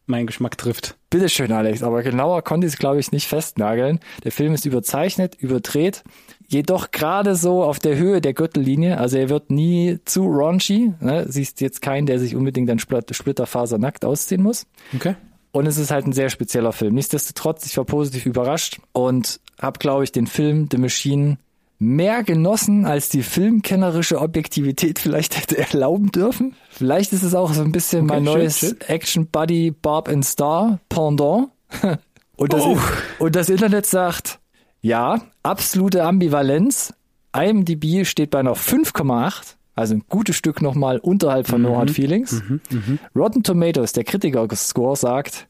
mein Geschmack trifft. Bitteschön, Alex, aber genauer konnte ich es, glaube ich, nicht festnageln. Der Film ist überzeichnet, überdreht, jedoch gerade so auf der Höhe der Gürtellinie. Also er wird nie zu raunchy. Ne? Siehst jetzt keinen, der sich unbedingt dann splitterfasernackt ausziehen muss. Okay. Und es ist halt ein sehr spezieller Film. Nichtsdestotrotz, ich war positiv überrascht und habe, glaube ich, den Film The Machine mehr genossen, als die filmkennerische Objektivität vielleicht hätte erlauben dürfen. Vielleicht ist es auch so ein bisschen Okay, mein neues schön. Action Buddy Bob and Star Pendant. Und das, Oh. und das Internet sagt, ja, absolute Ambivalenz. IMDb steht bei noch 5,8, also ein gutes Stück nochmal unterhalb von No Hard Feelings. Rotten Tomatoes, der Kritiker-Score sagt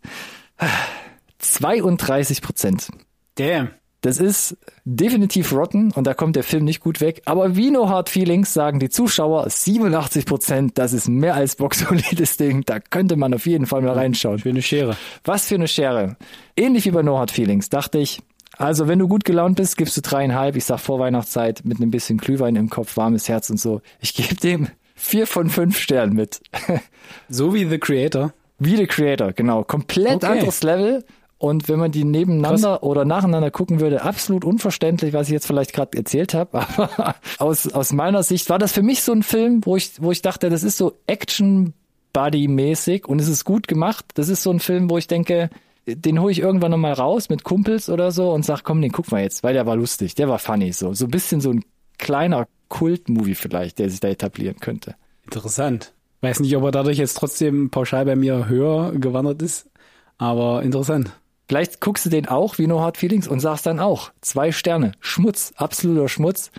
32 Prozent. Damn. Das ist definitiv rotten und da kommt der Film nicht gut weg. Aber wie No Hard Feelings sagen die Zuschauer 87 Prozent. Das ist mehr als boxsolides Ding. Da könnte man auf jeden Fall mal reinschauen. Schöne Schere. Was für eine Schere. Ähnlich wie bei No Hard Feelings, dachte ich. Also, wenn du gut gelaunt bist, gibst du dreieinhalb. Ich sag vor Weihnachtszeit mit einem bisschen Glühwein im Kopf, warmes Herz und so. Ich gebe dem vier von fünf Sternen mit. So wie The Creator. Wie The Creator, genau. Komplett Okay. anderes Level. Und wenn man die nebeneinander oder nacheinander gucken würde, absolut unverständlich, was ich jetzt vielleicht gerade erzählt habe. Aber aus, aus meiner Sicht war das für mich so ein Film, wo ich, wo ich dachte, das ist so Action-Buddy-mäßig und es ist gut gemacht. Das ist so ein Film, wo ich denke, den hole ich irgendwann nochmal raus mit Kumpels oder so und sag, komm, den gucken wir jetzt, weil der war lustig, der war funny, so. So ein bisschen so ein kleiner Kult-Movie vielleicht, der sich da etablieren könnte. Interessant. Weiß nicht, ob er dadurch jetzt trotzdem pauschal bei mir höher gewandert ist, aber interessant. Vielleicht guckst du den auch wie No Hard Feelings und sagst dann auch zwei Sterne. Schmutz, absoluter Schmutz.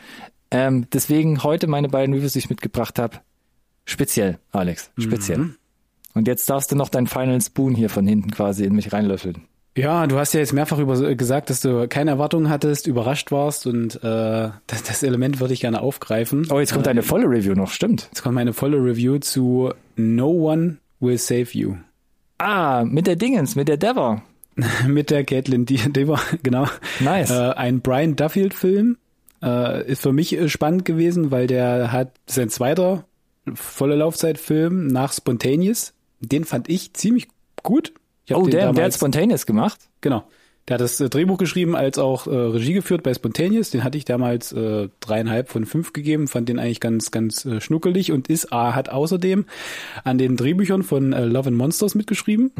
Ähm, deswegen heute meine beiden Reviews, die ich mitgebracht habe. Speziell, Alex, speziell. Und jetzt darfst du noch deinen Final Spoon hier von hinten quasi in mich reinlöffeln. Ja, du hast ja jetzt mehrfach über, gesagt, dass du keine Erwartungen hattest, überrascht warst und äh, das, das Element würde ich gerne aufgreifen. Oh, jetzt kommt eine volle Review noch, stimmt. Jetzt kommt meine volle Review zu No One Will Save You. Ah, mit der Dingens, mit der Dever. Mit der Caitlin Dever, genau. Nice. Äh, ein Brian Duffield-Film. Äh, ist für mich äh, spannend gewesen, weil der hat sein zweiter volle Laufzeitfilm nach Spontaneous. Den fand ich ziemlich gut. Ich Oh, der, der hat damals- Spontaneous gemacht. Genau. Der hat das äh, Drehbuch geschrieben, als auch äh, Regie geführt bei Spontaneous. Den hatte ich damals äh, dreieinhalb von fünf gegeben, fand den eigentlich ganz, ganz äh, schnuckelig und ist, äh, hat außerdem an den Drehbüchern von äh, Love and Monsters mitgeschrieben.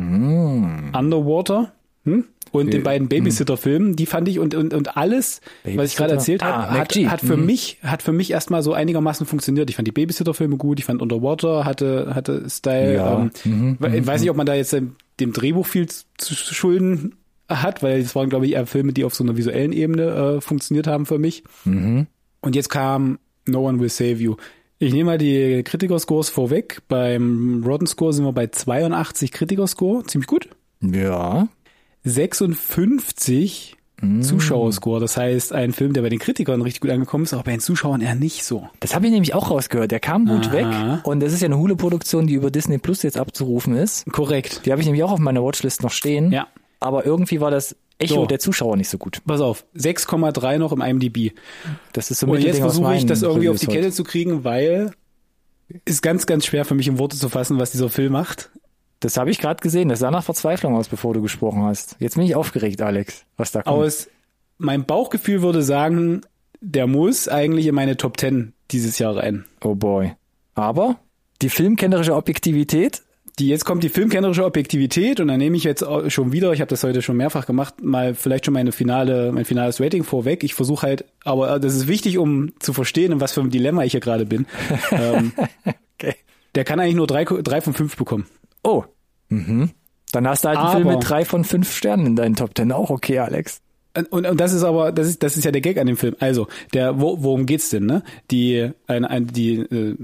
Underwater. Hm? Und den beiden Babysitter-Filmen, die fand ich und, und, und alles, was ich gerade erzählt habe, Ah, hat, hat für mich, hat für mich erstmal so einigermaßen funktioniert. Ich fand die Babysitter-Filme gut, ich fand Underwater hatte, hatte Style. Ja. Ähm, ich weiß nicht, ob man da jetzt dem, dem Drehbuch viel zu, schulden hat, weil es waren, glaube ich, eher Filme, die auf so einer visuellen Ebene äh, funktioniert haben für mich. Und jetzt kam No One Will Save You. Ich nehme mal die Kritiker-Scores vorweg. Beim Rotten Score sind wir bei 82 Kritiker-Score, ziemlich gut. Ja. 56 Zuschauerscore. Das heißt, ein Film, der bei den Kritikern richtig gut angekommen ist, aber bei den Zuschauern eher nicht so. Das habe ich nämlich auch rausgehört. Der kam gut Aha. weg. Und das ist ja eine Hule-Produktion, die über Disney Plus jetzt abzurufen ist. Korrekt. Die habe ich nämlich auch auf meiner Watchlist noch stehen. Ja. Aber irgendwie war das Echo So. der Zuschauer nicht so gut. Pass auf, 6,3 noch im IMDb. Das ist so Und jetzt versuche ich das irgendwie auf die Reviews Kette zu kriegen, weil ist ganz, ganz schwer für mich in Worte zu fassen, was dieser Film macht. Das habe ich gerade gesehen. Das sah nach Verzweiflung aus, bevor du gesprochen hast. Jetzt bin ich aufgeregt, Alex, was da kommt. Aus mein Bauchgefühl würde sagen, der muss eigentlich in meine Top 10 dieses Jahr rein. Oh boy. Aber Die filmkennerische Objektivität? Die jetzt kommt die filmkennerische Objektivität und dann nehme ich jetzt schon wieder, ich habe das heute schon mehrfach gemacht, mal vielleicht schon meine finale, mein finales Rating vorweg. Ich versuche halt, aber das ist wichtig, um zu verstehen, in was für ein Dilemma ich hier gerade bin. ähm, Okay. der kann eigentlich nur drei, drei von fünf bekommen. Oh. Mhm. Dann hast du halt einen Film mit drei von fünf Sternen in deinen Top Ten. Auch okay, Alex. Und, und das ist aber, das ist, das ist ja der Gag an dem Film. Also, der, wo, worum geht's denn, ne? Die, eine, eine, die, äh,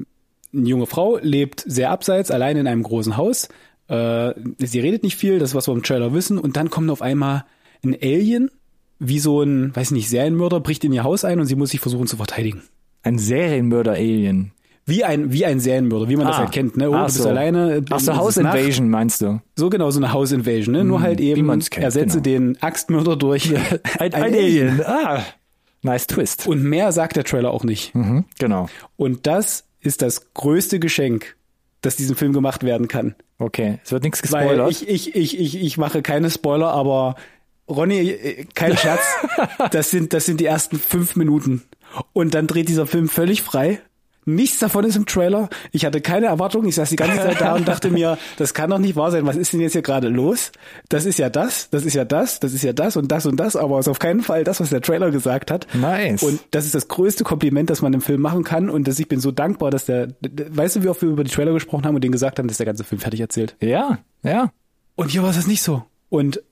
eine junge Frau lebt sehr abseits, allein in einem großen Haus. Äh, sie redet nicht viel, das ist was wir im Trailer wissen. Und dann kommt auf einmal ein Alien, wie so ein, weiß nicht, Serienmörder, bricht in ihr Haus ein und sie muss sich versuchen zu verteidigen. Ein Serienmörder-Alien. Wie ein, wie ein Serienmörder, wie man das Ah. halt kennt, ne? Oh, Ach du bist so. alleine. Ach so, House ist Nacht. Invasion meinst du? So genau, so eine House Invasion, ne? Nur halt wie eben, kennt, ersetze genau. den Axtmörder durch Ein, ein Alien. Ah. Nice Twist. Und mehr sagt der Trailer auch nicht. Mhm, genau. Und das ist das größte Geschenk, das diesem Film gemacht werden kann. Okay. Es wird nichts Weil gespoilert. ich, ich, ich, ich, ich mache keine Spoiler, aber Ronny, äh, kein Scherz, das sind, das sind die ersten fünf Minuten. Und dann dreht dieser Film völlig frei. Nichts davon ist im Trailer. Ich hatte keine Erwartung. Ich saß die ganze Zeit da und dachte mir, das kann doch nicht wahr sein. Was ist denn jetzt hier gerade los? Das ist ja das, das ist ja das, das ist ja das und das und das, aber es ist auf keinen Fall das, was der Trailer gesagt hat. Nice. Und das ist das größte Kompliment, das man im Film machen kann. Und dass ich bin so dankbar, dass der, weißt du, wie oft wir über die Trailer gesprochen haben und denen gesagt haben, dass der ganze Film fertig erzählt. ja, ja. Und hier war es nicht so. Und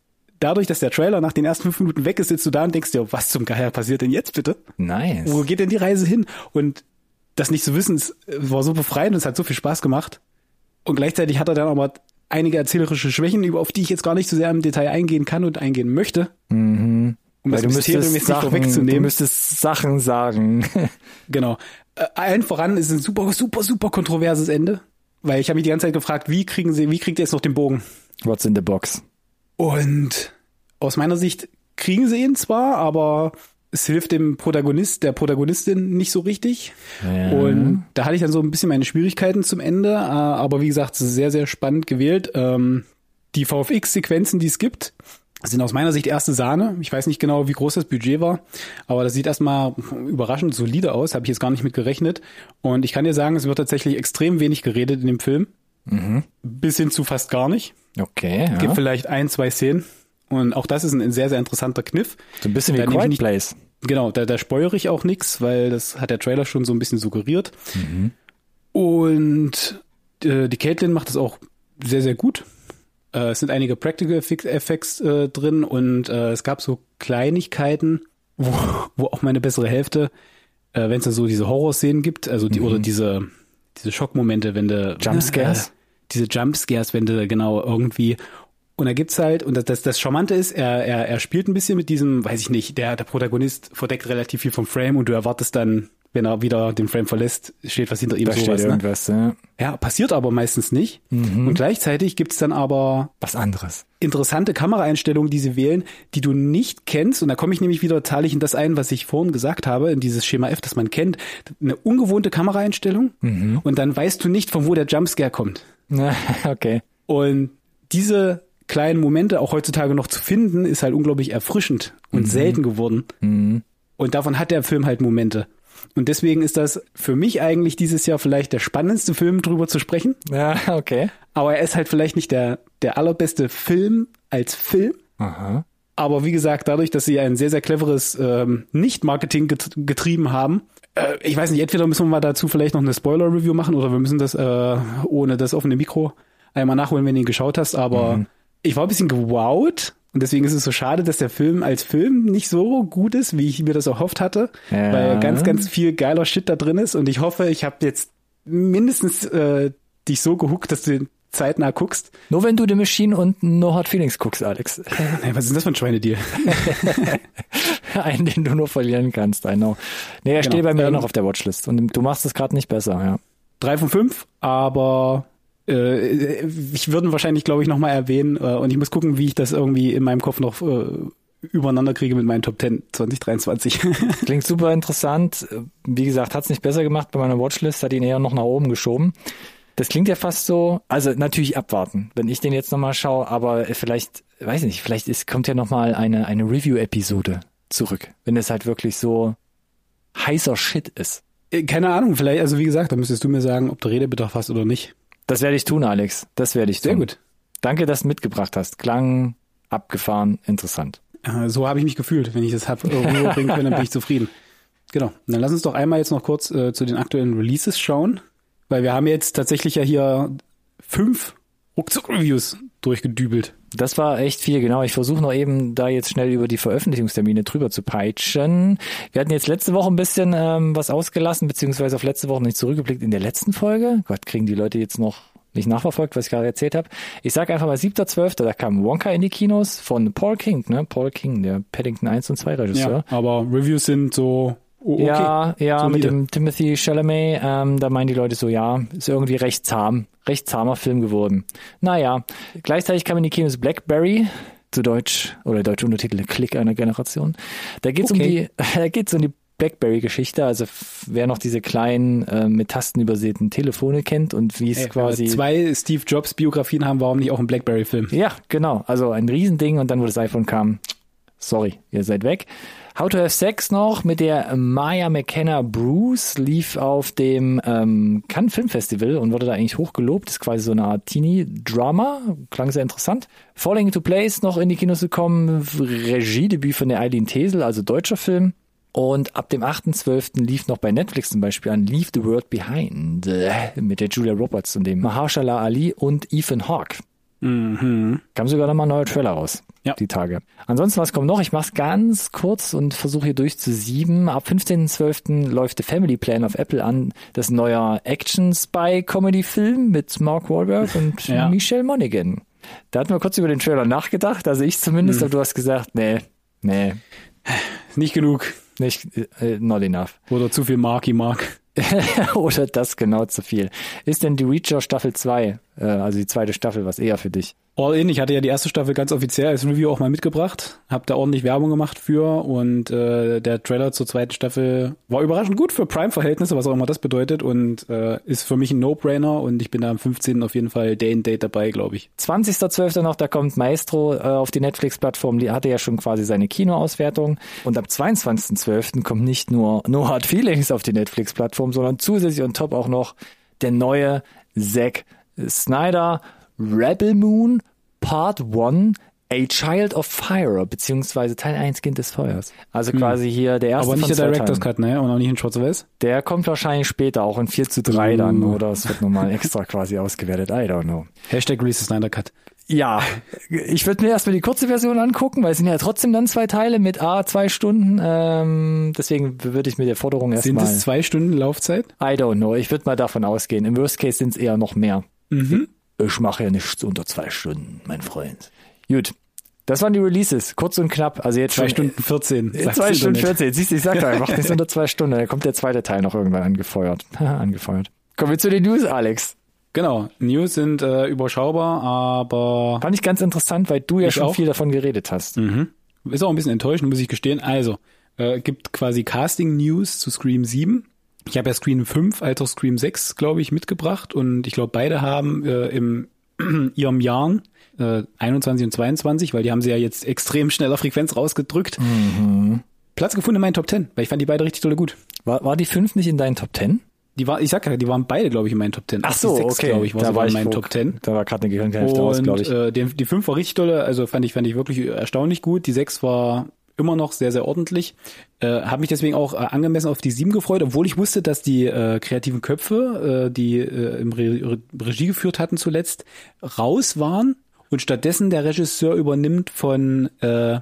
dadurch, dass der Trailer nach den ersten fünf Minuten weg ist, sitzt du da und denkst dir, was zum Geier passiert denn jetzt bitte? Nice. Wo geht denn die Reise hin? Und das nicht zu wissen, es war so befreiend und es hat so viel Spaß gemacht. Und gleichzeitig hat er dann aber einige erzählerische Schwächen, über auf die ich jetzt gar nicht so sehr im Detail eingehen kann und eingehen möchte. Um das Weil du Mysterium müsstest, jetzt nicht Sachen, du vorwegzunehmen. müsstest Sachen sagen. Genau. Äh, allen voran ist ein super, super, super kontroverses Ende. Weil ich habe mich die ganze Zeit gefragt, wie kriegen sie, wie kriegt ihr jetzt noch den Bogen? What's in the box? Und aus meiner Sicht kriegen sie ihn zwar, aber es hilft dem Protagonist, der Protagonistin nicht so richtig. Ja. Und da hatte ich dann so ein bisschen meine Schwierigkeiten zum Ende. äh, Aber wie gesagt, sehr, sehr spannend gewählt. Ähm, Die VFX-Sequenzen, die es gibt, sind aus meiner Sicht erste Sahne. Ich weiß nicht genau, wie groß das Budget war, aber das sieht erstmal überraschend solide aus. Habe ich jetzt gar nicht mit gerechnet. Und ich kann dir sagen, es wird tatsächlich extrem wenig geredet in dem Film. Bis hin zu fast gar nicht. Okay, ja. Gibt vielleicht ein, zwei Szenen. Und auch das ist ein, ein sehr, sehr interessanter Kniff. so ein bisschen wie Da ich Quiet nicht- Place. Genau, da, da spoilere ich auch nichts, weil das hat der Trailer schon so ein bisschen suggeriert. Und äh, die Caitlin macht das auch sehr, sehr gut. Äh, es sind einige Practical Effect- Effects äh, drin und äh, es gab so Kleinigkeiten, wo, wo auch meine bessere Hälfte, äh, wenn es da so diese Horrorszenen gibt, also die oder diese diese Schockmomente, wenn du Jumpscares? äh, diese Jumpscares, wenn du genau irgendwie und da gibt's halt, und das, das, das Charmante ist, er, er, er spielt ein bisschen mit diesem, weiß ich nicht, der, der Protagonist verdeckt relativ viel vom Frame und du erwartest dann, wenn er wieder den Frame verlässt, steht was hinter ihm Da sowas. steht Ne? irgendwas, ja. Ja, passiert aber meistens nicht. Mhm. Und gleichzeitig gibt's dann aber Was anderes. interessante Kameraeinstellungen, die sie wählen, die du nicht kennst. Und da komme ich nämlich wieder tatsächlich in das ein, was ich vorhin gesagt habe, in dieses Schema F, das man kennt. Eine ungewohnte Kameraeinstellung. Mhm. Und dann weißt du nicht, von wo der Jumpscare kommt. okay. Und diese kleinen Momente auch heutzutage noch zu finden, ist halt unglaublich erfrischend und selten geworden. Und davon hat der Film halt Momente. Und deswegen ist das für mich eigentlich dieses Jahr vielleicht der spannendste Film, drüber zu sprechen. Ja, okay. Aber er ist halt vielleicht nicht der, der allerbeste Film als Film. Aha. Aber wie gesagt, dadurch, dass sie ein sehr, sehr cleveres ähm, Nicht-Marketing get getrieben haben, äh, ich weiß nicht, entweder müssen wir mal dazu vielleicht noch eine Spoiler-Review machen oder wir müssen das äh, ohne das offene Mikro einmal nachholen, wenn du ihn geschaut hast. Aber ich war ein bisschen gewowt und deswegen ist es so schade, dass der Film als Film nicht so gut ist, wie ich mir das erhofft hatte, Ja. weil ganz, ganz viel geiler Shit da drin ist und ich hoffe, ich habe jetzt mindestens äh, dich so gehuckt, dass du den zeitnah guckst. Nur wenn du The Machine und No Hard Feelings guckst, Alex. Hey, was ist denn das für ein Schweinedeal? Einen, den du nur verlieren kannst, I know. Nee, er Genau. steht bei mir Ähm, noch auf der Watchlist und du machst es gerade nicht besser, ja. drei von fünf, aber äh, ich würde ihn wahrscheinlich, glaube ich, nochmal erwähnen äh, und ich muss gucken, wie ich das irgendwie in meinem Kopf noch äh, übereinander kriege mit meinen Top 10 2023. Klingt super interessant. Wie gesagt, hat's nicht besser gemacht bei meiner Watchlist, hat ihn eher noch nach oben geschoben. Das klingt ja fast so, also natürlich abwarten, wenn ich den jetzt nochmal schaue, aber vielleicht, weiß nicht, vielleicht ist, kommt ja nochmal eine, eine Review-Episode zurück, wenn es halt wirklich so heißer Shit ist. Äh, Keine Ahnung, vielleicht, also wie gesagt, da müsstest du mir sagen, ob du Redebedarf hast oder nicht. Das werde ich tun, Alex. Das werde ich tun. Sehr gut. Danke, dass du mitgebracht hast. Klang abgefahren, interessant. Äh, So habe ich mich gefühlt. Wenn ich das hab äh, rüberbringen können, dann bin ich zufrieden. Genau. Und dann lass uns doch einmal jetzt noch kurz äh, zu den aktuellen Releases schauen, weil wir haben jetzt tatsächlich ja hier fünf Ruckzuck-Reviews durchgedübelt. Das war echt viel, genau. Ich versuche noch eben da jetzt schnell über die Veröffentlichungstermine drüber zu peitschen. Wir hatten jetzt letzte Woche ein bisschen ähm, was ausgelassen, beziehungsweise auf letzte Woche nicht zurückgeblickt in der letzten Folge. Gott, kriegen die Leute jetzt noch nicht nachverfolgt, was ich gerade erzählt habe. Ich sage einfach mal 7.12., da kam Wonka in die Kinos von Paul King, ne? Paul King, der Paddington 1 und 2 Regisseur. Ja, aber Reviews sind so oh, okay. Ja, ja, mit Solide. dem Timothy Chalamet, ähm, da meinen die Leute so, ja, ist irgendwie recht zahm, recht zahmer Film geworden. Naja, gleichzeitig kam in die Kinos Blackberry, zu Deutsch, oder deutsche Untertitel, Klick einer Generation. Da geht's Okay. um die, da geht's um die Blackberry-Geschichte, also wer noch diese kleinen, äh, mit Tasten übersäten Telefone kennt und wie es Ey, quasi... zwei Steve Jobs Biografien haben, warum nicht auch ein Blackberry-Film? Ja, genau. Also ein Riesending und dann, wo das iPhone kam, sorry, ihr seid weg. How to Have Sex noch mit der Maya McKenna Bruce lief auf dem ähm, Cannes Film Festival und wurde da eigentlich hochgelobt. Ist quasi so eine Art Teenie-Drama. Klang sehr interessant. Falling into Place noch in die Kinos gekommen. Regiedebüt von der Eileen Tesel, also deutscher Film. Und ab dem 8.12. lief noch bei Netflix zum Beispiel an Leave the World Behind äh, mit der Julia Roberts und dem Mahershala Ali und Ethan Hawke. Mhm. Kam sogar noch mal ein neuer Trailer raus. Ja. Die Tage. Ansonsten, was kommt noch? Ich mach's ganz kurz und versuche hier durchzusieben. Ab 15.12. läuft The Family Plan auf Apple an. Das neuer Action-Spy-Comedy-Film mit Mark Wahlberg und Ja. Michelle Monaghan. Da hatten wir kurz über den Trailer nachgedacht. Also ich zumindest, aber du hast gesagt, nee, nee, Nicht genug. nicht, äh, not enough. Oder zu viel Marky Mark. Oder das genau zu viel. Ist denn die Reacher Staffel 2, äh, also die zweite Staffel, was eher für dich? All in, ich hatte ja die erste Staffel ganz offiziell als Review auch mal mitgebracht, hab da ordentlich Werbung gemacht für und äh, der Trailer zur zweiten Staffel war überraschend gut für Prime-Verhältnisse, was auch immer das bedeutet und äh, ist für mich ein No-Brainer und ich bin da am 15. auf jeden Fall Day and Date dabei, glaube ich. 20.12. noch, da kommt Maestro äh, auf die Netflix-Plattform, die hatte ja schon quasi seine Kinoauswertung. Und am 22.12. kommt nicht nur No Hard Feelings auf die Netflix-Plattform, sondern zusätzlich und top auch noch der neue Zack Snyder Rebel Moon Part 1 A Child of Fire, beziehungsweise Teil 1 Kind des Feuers. Also quasi hier der erste Hm. Aber nicht der Director's Teilen. Cut, ne? Und auch nicht in Schwarz-Weiß. Der kommt wahrscheinlich später, auch in 4 zu 3 dann, Uh. oder es wird nochmal extra quasi ausgewertet. I don't know. Hashtag Release Snyder Cut. Ja, ich würde mir erstmal die kurze Version angucken, weil es sind ja trotzdem dann zwei Teile mit A, zwei Stunden. Ähm, deswegen würde ich mit der Forderung Sind erstmal. es zwei Stunden Laufzeit? I don't know. Ich würde mal davon ausgehen. Im Worst Case sind es eher noch mehr. Mhm. Ich mache ja nichts unter zwei Stunden, mein Freund. Gut. Das waren die Releases. Kurz und knapp. Also jetzt Zwei schon Stunden 14. Äh, Zwei Stunden Internet. 14. Siehst du, ich sag doch, er macht nichts unter zwei Stunden. Da kommt der zweite Teil noch irgendwann angefeuert. angefeuert. Kommen wir zu den News, Alex. Genau. News sind äh, überschaubar, aber Fand ich ganz interessant, weil du ja schon auch. viel davon geredet hast. Mhm. Ist auch ein bisschen enttäuschend, muss ich gestehen. Also, äh, gibt quasi Casting-News zu Scream 7. Ich habe ja Scream 5 als auch Scream 6, glaube ich, mitgebracht und ich glaube, beide haben äh, im ihrem Jahren äh, 21 und 22, weil die haben sie ja jetzt extrem schneller Frequenz rausgedrückt, Platz gefunden in meinen Top 10, weil ich fand die beide richtig tolle gut. War, war die fünf nicht in deinen Top 10? Die war, ich sag ja, die waren beide, glaube ich, in meinen Top 10. Ach so, die 6, okay. glaube ich, war da war in meinen Top 10. Da war gerade eine Gehirnhälfte aus, glaube ich. äh, die, die 5 war richtig tolle, also fand ich, fand ich wirklich erstaunlich gut. Die 6 war immer noch sehr, sehr ordentlich. Äh, habe mich deswegen auch äh, angemessen auf die 7 gefreut, obwohl ich wusste, dass die äh, kreativen Köpfe, äh, die äh, im Re Re Regie geführt hatten zuletzt, raus waren und stattdessen der Regisseur übernimmt von äh,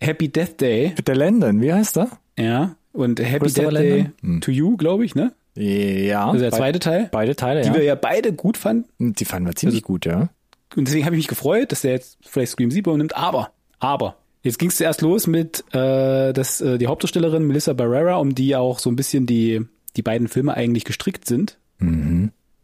Happy Death Day, der Landon, wie heißt er? ja, und Happy Christopher Death Day Landon? Hm. to You, glaube ich, ne? Ja. Also der zweite Teil, Beide Teile, die ja. wir ja beide gut fanden. Die fanden wir ziemlich gut, ja. Und deswegen habe ich mich gefreut, dass der jetzt vielleicht Scream 7 übernimmt. Aber, aber, jetzt ging es zuerst los mit, äh, dass äh, die Hauptdarstellerin Melissa Barrera, um die auch so ein bisschen die, die beiden Filme eigentlich gestrickt sind,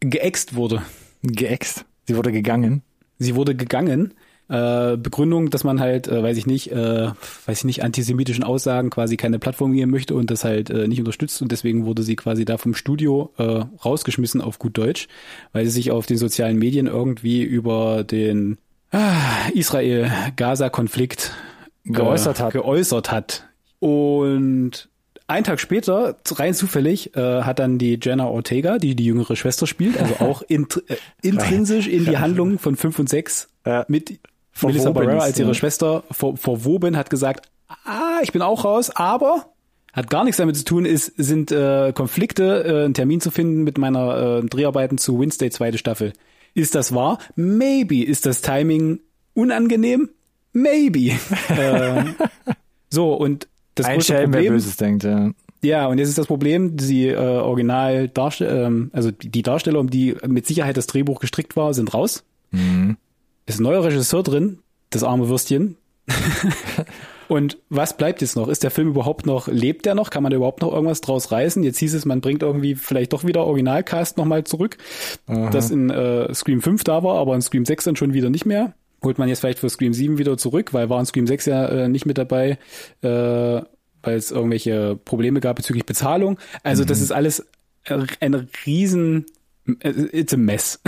geäxt wurde. Geäxt. Sie wurde gegangen. Sie wurde gegangen. Äh, Begründung, dass man halt, äh, weiß ich nicht, äh, weiß ich nicht, antisemitischen Aussagen quasi keine Plattform geben möchte und das halt äh, nicht unterstützt und deswegen wurde sie quasi da vom Studio äh, rausgeschmissen auf gut Deutsch, weil sie sich auf den sozialen Medien irgendwie über den ah, Israel-Gaza-Konflikt Geäußert hat. Geäußert hat. Und einen Tag später, rein zufällig, äh, hat dann die Jenna Ortega, die die jüngere Schwester spielt, also auch int äh, intrinsisch in die Handlung von 5 und 6 Ja. mit Verwoben Melissa Barrera als ihre ja. Schwester ver verwoben, hat gesagt, ah, ich bin auch raus, aber hat gar nichts damit zu tun, ist, sind äh, Konflikte, äh, einen Termin zu finden mit meiner äh, Dreharbeiten zu Wednesday zweite Staffel. Ist das wahr? Maybe. Ist das Timing unangenehm? Maybe. äh, so, und das Ein größte Schelm, wer Problem, Böses denkt, ja. ja, und jetzt ist das Problem, die äh, Original Darsteller, ähm, also die Darsteller, um die mit Sicherheit das Drehbuch gestrickt war, sind raus. Mhm. Ist ein neuer Regisseur drin, das arme Würstchen. und was bleibt jetzt noch? Ist der Film überhaupt noch, lebt der noch? Kann man da überhaupt noch irgendwas draus reißen? Jetzt hieß es, man bringt irgendwie vielleicht doch wieder Originalcast nochmal zurück, das in äh, Scream 5 da war, aber in Scream 6 dann schon wieder nicht mehr. Holt man jetzt vielleicht für Scream 7 wieder zurück, weil war in Scream 6 ja äh, nicht mit dabei, äh, weil es irgendwelche Probleme gab bezüglich Bezahlung. Also das ist alles ein riesen, äh, it's a mess.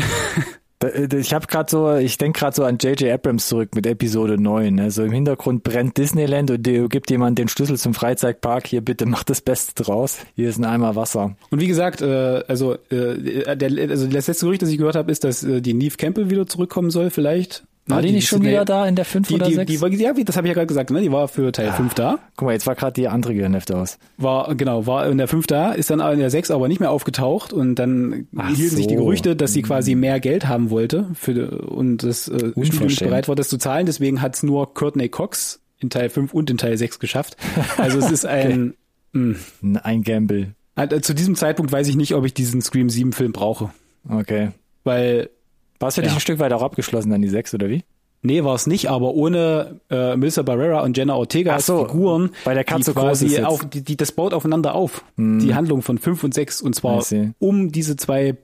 Äh, Ich habe gerade so, ich denke gerade so an J.J. Abrams zurück mit Episode 9. Ne? So im Hintergrund brennt Disneyland und gibt jemand den Schlüssel zum Freizeitpark. Hier bitte mach das Beste draus. Hier ist ein Eimer Wasser. Und wie gesagt, äh, also, äh, der, also das letzte Gerücht, das ich gehört habe, ist, dass äh, die Neve Campbell wieder zurückkommen soll, vielleicht. War Ne, die nicht schon wieder da in der 5 Die, oder die, 6? die, war- ja, das habe ich ja gerade gesagt, ne? Die war für Teil 5 da. Guck mal, jetzt war gerade die andere Gehirnhälfte aus. War, genau, war in der 5 da, ist dann in der 6 aber nicht mehr aufgetaucht und dann Ach hielten sich die so. Gerüchte, dass sie quasi mehr Geld haben wollte für, und das äh, Studio nicht bereit war, das zu zahlen. Deswegen hat's nur Courtney Cox in Teil 5 und in Teil 6 geschafft. Also es ist ein, Ein Gamble. äh, zu diesem Zeitpunkt weiß ich nicht, ob ich diesen Scream 7 Film brauche. Okay. Weil War es für dich Ja. ein Stück weit auch abgeschlossen dann die 6 oder wie? Nee, war es nicht, aber ohne äh, Melissa Barrera und Jenna Ortega als so, Figuren, weil der Cut die quasi auf, die, die, das baut aufeinander auf. Die Handlung von 5 und 6 und zwar um diese zwei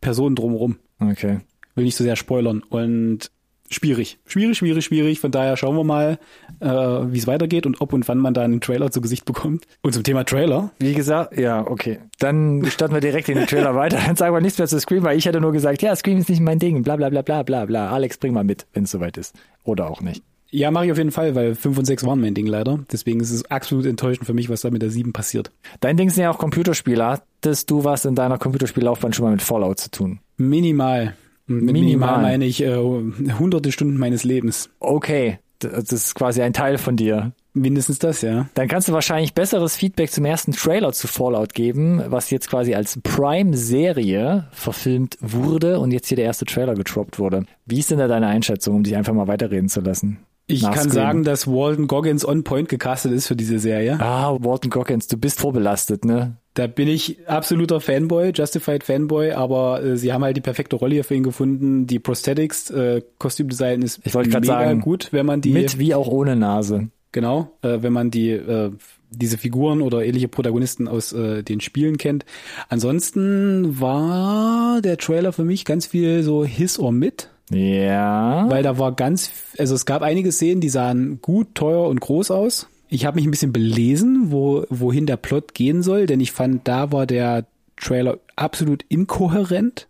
Personen drumherum. Okay. Will nicht so sehr spoilern und schwierig, schwierig, schwierig, schwierig. Von daher schauen wir mal, äh, wie es weitergeht und ob und wann man da einen Trailer zu Gesicht bekommt. Und zum Thema Trailer, Wie gesagt, ja, okay. Dann starten wir direkt in den Trailer weiter. Dann sagen wir nichts mehr zu Scream, weil ich hätte nur gesagt, ja, Scream ist nicht mein Ding, bla bla bla bla bla bla. Alex, bring mal mit, wenn es soweit ist. Oder auch nicht. ja, mache ich auf jeden Fall, weil 5 und 6 waren mein Ding leider. Deswegen ist es absolut enttäuschend für mich, was da mit der 7 passiert. Dein Ding sind ja auch Computerspiele. Hattest du was in deiner Computerspiellaufbahn schon mal mit Fallout zu tun? Minimal. Mit minimal, Minimal. meine ich äh, hunderte Stunden meines Lebens. Okay, das ist quasi ein Teil von dir. Mindestens das, ja. Dann kannst du wahrscheinlich besseres Feedback zum ersten Trailer zu Fallout geben, was jetzt quasi als Prime-Serie verfilmt wurde und jetzt hier der erste Trailer getroppt wurde. Wie ist denn da deine Einschätzung, um dich einfach mal weiterreden zu lassen? Ich kann Scream. sagen, dass Walton Goggins on point gecastet ist für diese Serie. Ah, Walton Goggins, du bist vorbelastet, ne? Da bin ich absoluter Fanboy, Justified Fanboy, aber äh, sie haben halt die perfekte Rolle hier für ihn gefunden. Die Prosthetics, äh, Kostümdesign ist Ich mega sagen, gut, wenn man die Mit wie auch ohne Nase. genau, äh, wenn man die äh, diese Figuren oder ähnliche Protagonisten aus äh, den Spielen kennt. Ansonsten war der Trailer für mich ganz viel so His or Mit. Ja. weil da war ganz, also es gab einige Szenen, die sahen gut, teuer und groß aus. Ich habe mich ein bisschen belesen, wo, wohin der Plot gehen soll, denn ich fand, da war der Trailer absolut inkohärent.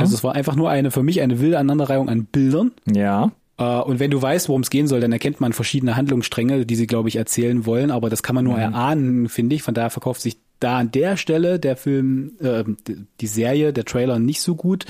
Also es war einfach nur eine, für mich eine wilde Aneinanderreihung an Bildern. Ja. Äh, Und wenn du weißt, worum es gehen soll, dann erkennt man verschiedene Handlungsstränge, die sie, glaube ich, erzählen wollen. Aber das kann man nur erahnen, finde ich. Von daher verkauft sich da an der Stelle der Film, äh, die Serie, der Trailer nicht so gut,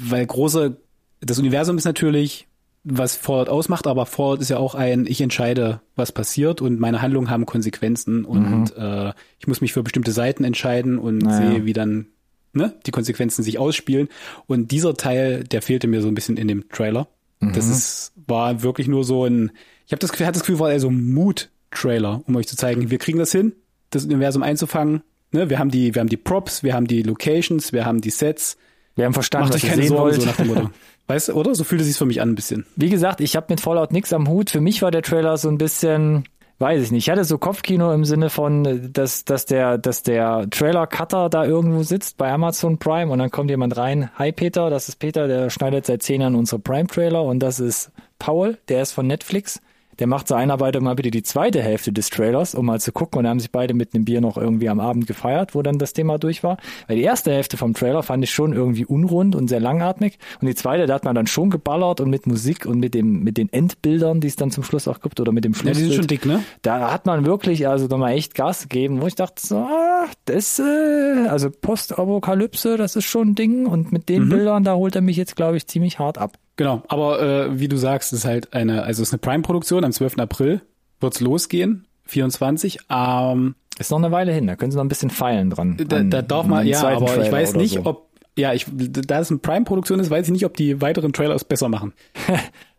weil große, das Universum ist natürlich, was Fallout ausmacht, aber Fallout ist ja auch ein, ich entscheide, was passiert und meine Handlungen haben Konsequenzen und äh, ich muss mich für bestimmte Seiten entscheiden und Naja. sehe, wie dann ne, die Konsequenzen sich ausspielen. Und dieser Teil, der fehlte mir so ein bisschen in dem Trailer. Das ist, war wirklich nur so ein, ich habe das Gefühl, hatte das Gefühl, war eher so ein Mood-Trailer, um euch zu zeigen, wir kriegen das hin, das Universum einzufangen. Ne, wir haben die, wir haben die Props, wir haben die Locations, wir haben die Sets. Wir haben verstanden, Macht was euch keine sehen Sorgen, so. Weißt du, oder? So fühlte es sich für mich an ein bisschen. Wie gesagt, ich habe mit Fallout nix am Hut. Für mich war der Trailer so ein bisschen, weiß ich nicht. Ich hatte so Kopfkino im Sinne von, dass, dass der, dass der Trailer-Cutter da irgendwo sitzt bei Amazon Prime und dann kommt jemand rein. Hi Peter, das ist Peter, der schneidet seit zehn Jahren unsere Prime-Trailer und das ist Paul, der ist von Netflix. Der macht zur Einarbeitung mal bitte die zweite Hälfte des Trailers, um mal zu gucken. Und da haben sich beide mit einem Bier noch irgendwie am Abend gefeiert, wo dann das Thema durch war. Weil die erste Hälfte vom Trailer fand ich schon irgendwie unrund und sehr langatmig. Und die zweite, da hat man dann schon geballert und mit Musik und mit dem, mit den Endbildern, die es dann zum Schluss auch gibt, oder mit dem Schluss. Ja, die sind schon dick, ne? Da hat man wirklich also nochmal echt Gas gegeben, wo ich dachte, so, ah, das, äh, also Postapokalypse, das ist schon ein Ding. Und mit den mhm. Bildern, da holt er mich jetzt, glaube ich, ziemlich hart ab. Genau, aber äh, wie du sagst, ist halt eine, also es ist eine Prime-Produktion, am 12. April wird's losgehen, 24. Ähm, ist noch eine Weile hin, da können sie noch ein bisschen feilen dran. Da, da darf man, ja, aber Trailer ich weiß nicht, so. ob, ja, ich, da es eine Prime-Produktion ist, weiß ich nicht, ob die weiteren Trailers besser machen.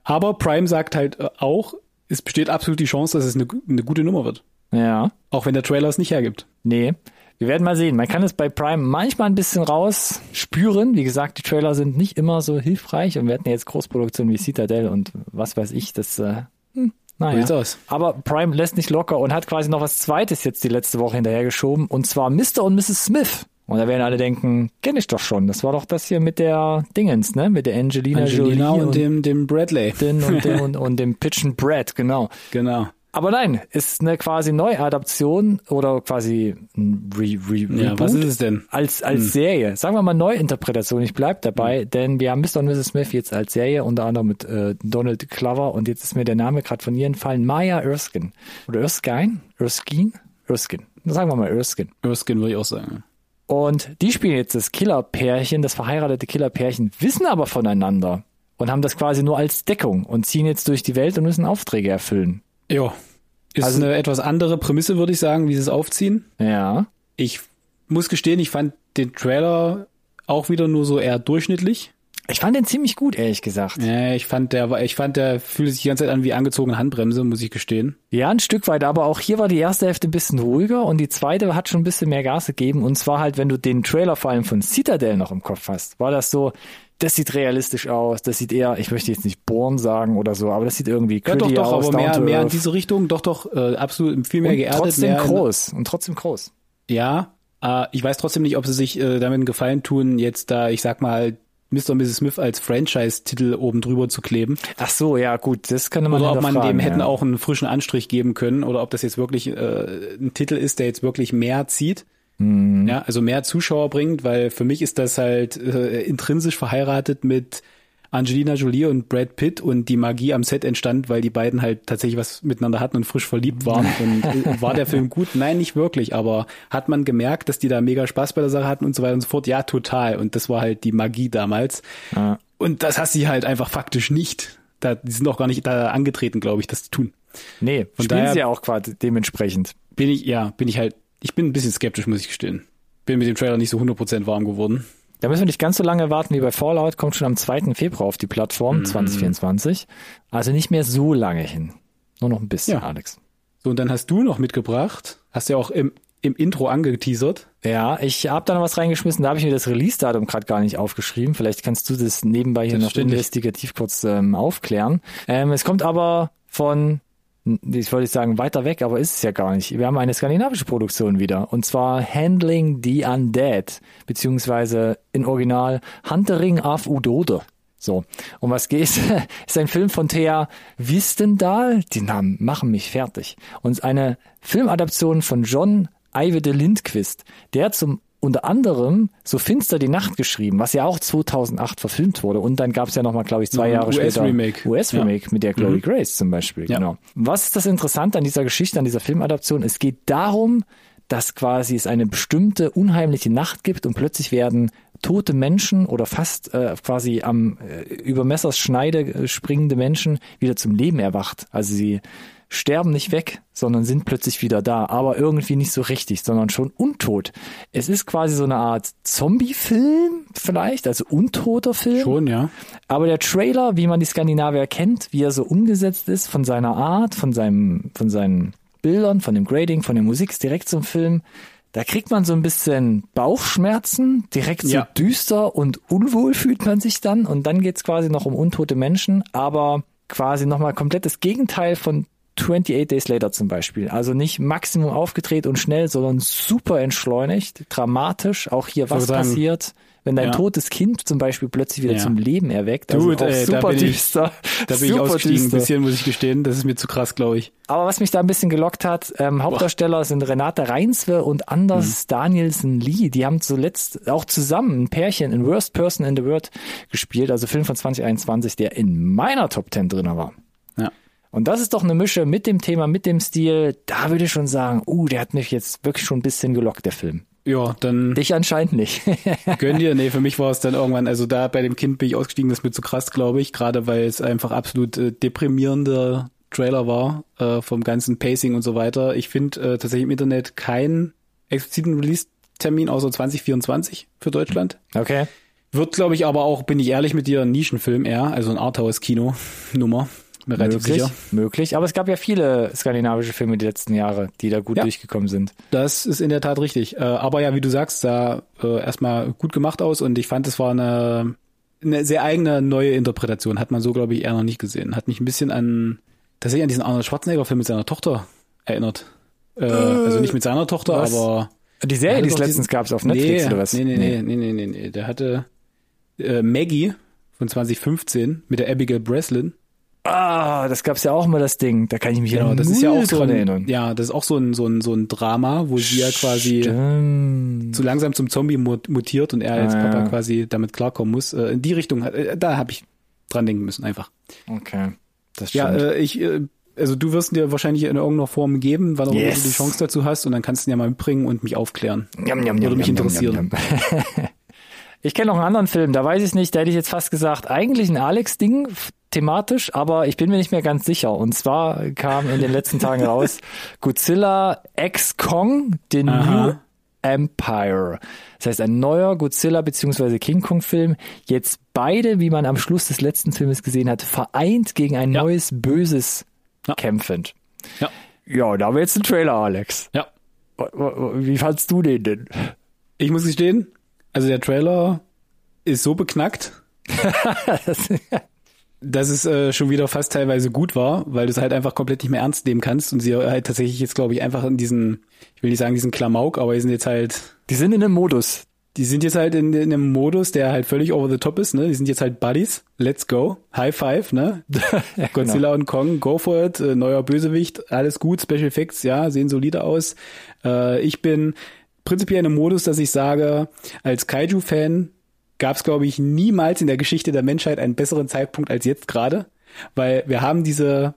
aber Prime sagt halt äh, auch, es besteht absolut die Chance, dass es eine, eine gute Nummer wird. Ja. Auch wenn der Trailer es nicht hergibt. Nee. Wir werden mal sehen. Man kann es bei Prime manchmal ein bisschen raus spüren. Wie gesagt, die Trailer sind nicht immer so hilfreich und wir hatten jetzt Großproduktionen wie Citadel und was weiß ich, das äh, hm, naja. aus. Aber Prime lässt nicht locker und hat quasi noch was Zweites jetzt die letzte Woche hinterhergeschoben und zwar Mr. und Mrs. Smith. Und da werden alle denken, kenne ich doch schon. Das war doch das hier mit der Dingens, ne? Mit der Angelina, Angelina Jolie und, und dem, dem Bradley. Den und, dem, und, und dem Pitchen Brad, genau. Genau. Aber nein, ist eine quasi Neuadaption oder quasi ein Re Re ja, Reboot was ist es denn? als als hm. Serie. Sagen wir mal Neuinterpretation. Ich bleib dabei, hm. denn wir haben Mr. und Mrs. Smith jetzt als Serie unter anderem mit äh, Donald Glover und jetzt ist mir der Name gerade von ihr entfallen. Maya Erskine oder Erskine, Erskine, Erskine. Sagen wir mal Erskine. Erskine würde ich auch sagen. Und die spielen jetzt das Killerpärchen, das verheiratete Killerpärchen, wissen aber voneinander und haben das quasi nur als Deckung und ziehen jetzt durch die Welt und müssen Aufträge erfüllen. Ja. Ist also, eine etwas andere Prämisse, würde ich sagen, wie sie es aufziehen. Ja. Ich muss gestehen, ich fand den Trailer auch wieder nur so eher durchschnittlich. Ich fand den ziemlich gut, ehrlich gesagt. Ja, ich fand der, ich fand der fühlt sich die ganze Zeit an wie angezogene Handbremse, muss ich gestehen. Ja, ein Stück weit, aber auch hier war die erste Hälfte ein bisschen ruhiger und die zweite hat schon ein bisschen mehr Gas gegeben und zwar halt, wenn du den Trailer vor allem von Citadel noch im Kopf hast, war das so, das sieht realistisch aus, das sieht eher, ich möchte jetzt nicht Born sagen oder so, aber das sieht irgendwie ja, doch, doch, aus. aber mehr, mehr in diese Richtung, doch, doch, äh, absolut viel mehr und geerdet. Trotzdem groß und trotzdem groß. Ja, äh, ich weiß trotzdem nicht, ob sie sich äh, damit einen Gefallen tun, jetzt da, ich sag mal, Mr. und Mrs. Smith als Franchise-Titel oben drüber zu kleben. Ach so, ja gut, das könnte man Oder ob man dem ja. hätten auch einen frischen Anstrich geben können oder ob das jetzt wirklich äh, ein Titel ist, der jetzt wirklich mehr zieht. Mhm. Ja, also mehr Zuschauer bringt, weil für mich ist das halt äh, intrinsisch verheiratet mit Angelina Jolie und Brad Pitt und die Magie am Set entstand, weil die beiden halt tatsächlich was miteinander hatten und frisch verliebt waren. Und äh, war der Film gut? Nein, nicht wirklich, aber hat man gemerkt, dass die da mega Spaß bei der Sache hatten und so weiter und so fort? Ja, total. Und das war halt die Magie damals. Ja. Und das hast sie halt einfach faktisch nicht. Da, die sind auch gar nicht da angetreten, glaube ich, das zu tun. Nee, Von spielen daher sie ja auch quasi dementsprechend. Bin ich, ja, bin ich halt ich bin ein bisschen skeptisch, muss ich gestehen. Bin mit dem Trailer nicht so 100% warm geworden. Da müssen wir nicht ganz so lange warten wie bei Fallout, kommt schon am 2. Februar auf die Plattform, mhm. 2024. Also nicht mehr so lange hin. Nur noch ein bisschen, ja. Alex. So, und dann hast du noch mitgebracht, hast ja auch im, im Intro angeteasert. Ja, ich habe da noch was reingeschmissen, da habe ich mir das Release-Datum gerade gar nicht aufgeschrieben. Vielleicht kannst du das nebenbei hier noch investigativ kurz ähm, aufklären. Ähm, es kommt aber von ich wollte sagen weiter weg, aber ist es ja gar nicht. Wir haben eine skandinavische Produktion wieder und zwar Handling the Undead, beziehungsweise in Original Huntering of Udode. So, um was geht? ist ein Film von Thea Wistendal. Die Namen machen mich fertig. Und eine Filmadaption von John Eivede Lindquist, der zum unter anderem so finster die Nacht geschrieben, was ja auch 2008 verfilmt wurde. Und dann gab es ja nochmal, glaube ich, zwei Jahre US später Remake. US-Remake ja. mit der Chloe mhm. Grace zum Beispiel. Ja. Genau. Was ist das Interessante an dieser Geschichte, an dieser Filmadaption? Es geht darum, dass quasi es eine bestimmte unheimliche Nacht gibt und plötzlich werden tote Menschen oder fast äh, quasi am äh, über Messers Schneide äh, springende Menschen wieder zum Leben erwacht. Also sie sterben nicht weg, sondern sind plötzlich wieder da, aber irgendwie nicht so richtig, sondern schon untot. Es ist quasi so eine Art Zombie-Film vielleicht, also untoter Film. Schon, ja. Aber der Trailer, wie man die Skandinavier kennt, wie er so umgesetzt ist, von seiner Art, von seinem, von seinen Bildern, von dem Grading, von der Musik, ist direkt zum Film. Da kriegt man so ein bisschen Bauchschmerzen, direkt so Ja. düster und unwohl fühlt man sich dann. Und dann geht's quasi noch um untote Menschen, aber quasi nochmal komplett das Gegenteil von 28 Days Later zum Beispiel. Also nicht Maximum aufgedreht und schnell, sondern super entschleunigt, dramatisch. Auch hier was sagen, passiert, wenn dein ja. totes Kind zum Beispiel plötzlich wieder Ja. zum Leben erweckt. Also Dude, auch ey, da super bin ich- düster. Da bin ich super ausgestiegen, ein düster. bisschen, muss ich gestehen. Das ist mir zu krass, glaube ich. Aber was mich da ein bisschen gelockt hat, ähm, Hauptdarsteller sind Renate Reinswe und Mhm. Anders Danielsen Lee. Die haben zuletzt auch zusammen ein Pärchen in Worst Person in the World gespielt, also Film von 2021, der in meiner Top 10 drin war. Und das ist doch eine Mische mit dem Thema, mit dem Stil. Da würde ich schon sagen, uh, der hat mich jetzt wirklich schon ein bisschen gelockt, der Film. Ja, dann Dich anscheinend nicht. gönn dir. Nee, für mich war es dann irgendwann, also da bei dem Kind bin ich ausgestiegen, das ist mir zu krass, glaube ich. Gerade weil es einfach absolut äh, deprimierender Trailer war, äh, vom ganzen Pacing und so weiter. Ich finde äh, tatsächlich im Internet keinen expliziten Release-Termin außer 2024 für Deutschland. okay. Wird, glaube ich, aber auch, bin ich ehrlich mit dir, ein Nischenfilm eher, also ein Arthouse-Kino-Nummer. Mir relativ Möglich, sicher. möglich. Aber es gab ja viele skandinavische Filme die letzten Jahre, die da gut Ja. durchgekommen sind. Das ist in der Tat richtig. Äh, aber ja, wie du sagst, sah äh, erstmal gut gemacht aus und ich fand, es war eine, eine sehr eigene neue Interpretation. Hat man so, glaube ich, eher noch nicht gesehen. Hat mich ein bisschen an, tatsächlich an diesen Arnold Schwarzenegger-Film mit seiner Tochter erinnert. Äh, also nicht mit seiner Tochter, was? aber Die Serie, die es letztens gab, auf Netflix nee, oder was? Nee, nee, nee, nee, nee, nee, nee. Der hatte äh, Maggie von 2015 mit der Abigail Breslin. Ah, das gab's ja auch mal das Ding. Da kann ich mich Genau, ja das ist ja auch so ein, erinnern. ja, das ist auch so ein, so ein, so ein Drama, wo sie ja quasi Stimmt. zu langsam zum Zombie mut- mutiert und er als Ah, Papa ja. quasi damit klarkommen muss. Äh, in die Richtung, äh, da habe ich dran denken müssen einfach. Okay, das Ja, stimmt. äh, ich, also du wirst ihn dir wahrscheinlich in irgendeiner Form geben, immer Yes. du die Chance dazu hast und dann kannst du ihn ja mal mitbringen und mich aufklären. Njam, njam, würde njam, mich interessieren. Ich kenne noch einen anderen Film, da weiß ich nicht, da hätte ich jetzt fast gesagt, eigentlich ein Alex-Ding thematisch, aber ich bin mir nicht mehr ganz sicher. Und zwar kam in den letzten Tagen raus Godzilla X Kong, The New Aha. Empire. Das heißt, ein neuer Godzilla bzw. King Kong Film. Jetzt beide, wie man am Schluss des letzten Filmes gesehen hat, vereint gegen ein Ja. neues Böses Ja. kämpfend. Ja, Ja, da haben wir jetzt einen Trailer, Alex. ja. Wie fandst du den denn? Ich muss gestehen, also der Trailer ist so beknackt, dass es äh, schon wieder fast teilweise gut war, weil du es halt einfach komplett nicht mehr ernst nehmen kannst und sie halt tatsächlich jetzt, glaube ich, einfach in diesen, ich will nicht sagen diesen Klamauk, aber die sind jetzt halt, Die sind in einem Modus. die sind jetzt halt in, in einem Modus, der halt völlig over the top ist, ne? Die sind jetzt halt Buddies, let's go, High Five, ne? Godzilla und Kong, go for it, äh, neuer Bösewicht, alles gut, Special Effects, ja, sehen solide aus. Äh, ich bin prinzipiell in einem Modus, dass ich sage, als Kaiju-Fan gab es, glaube ich, niemals in der Geschichte der Menschheit einen besseren Zeitpunkt als jetzt gerade, weil wir haben diese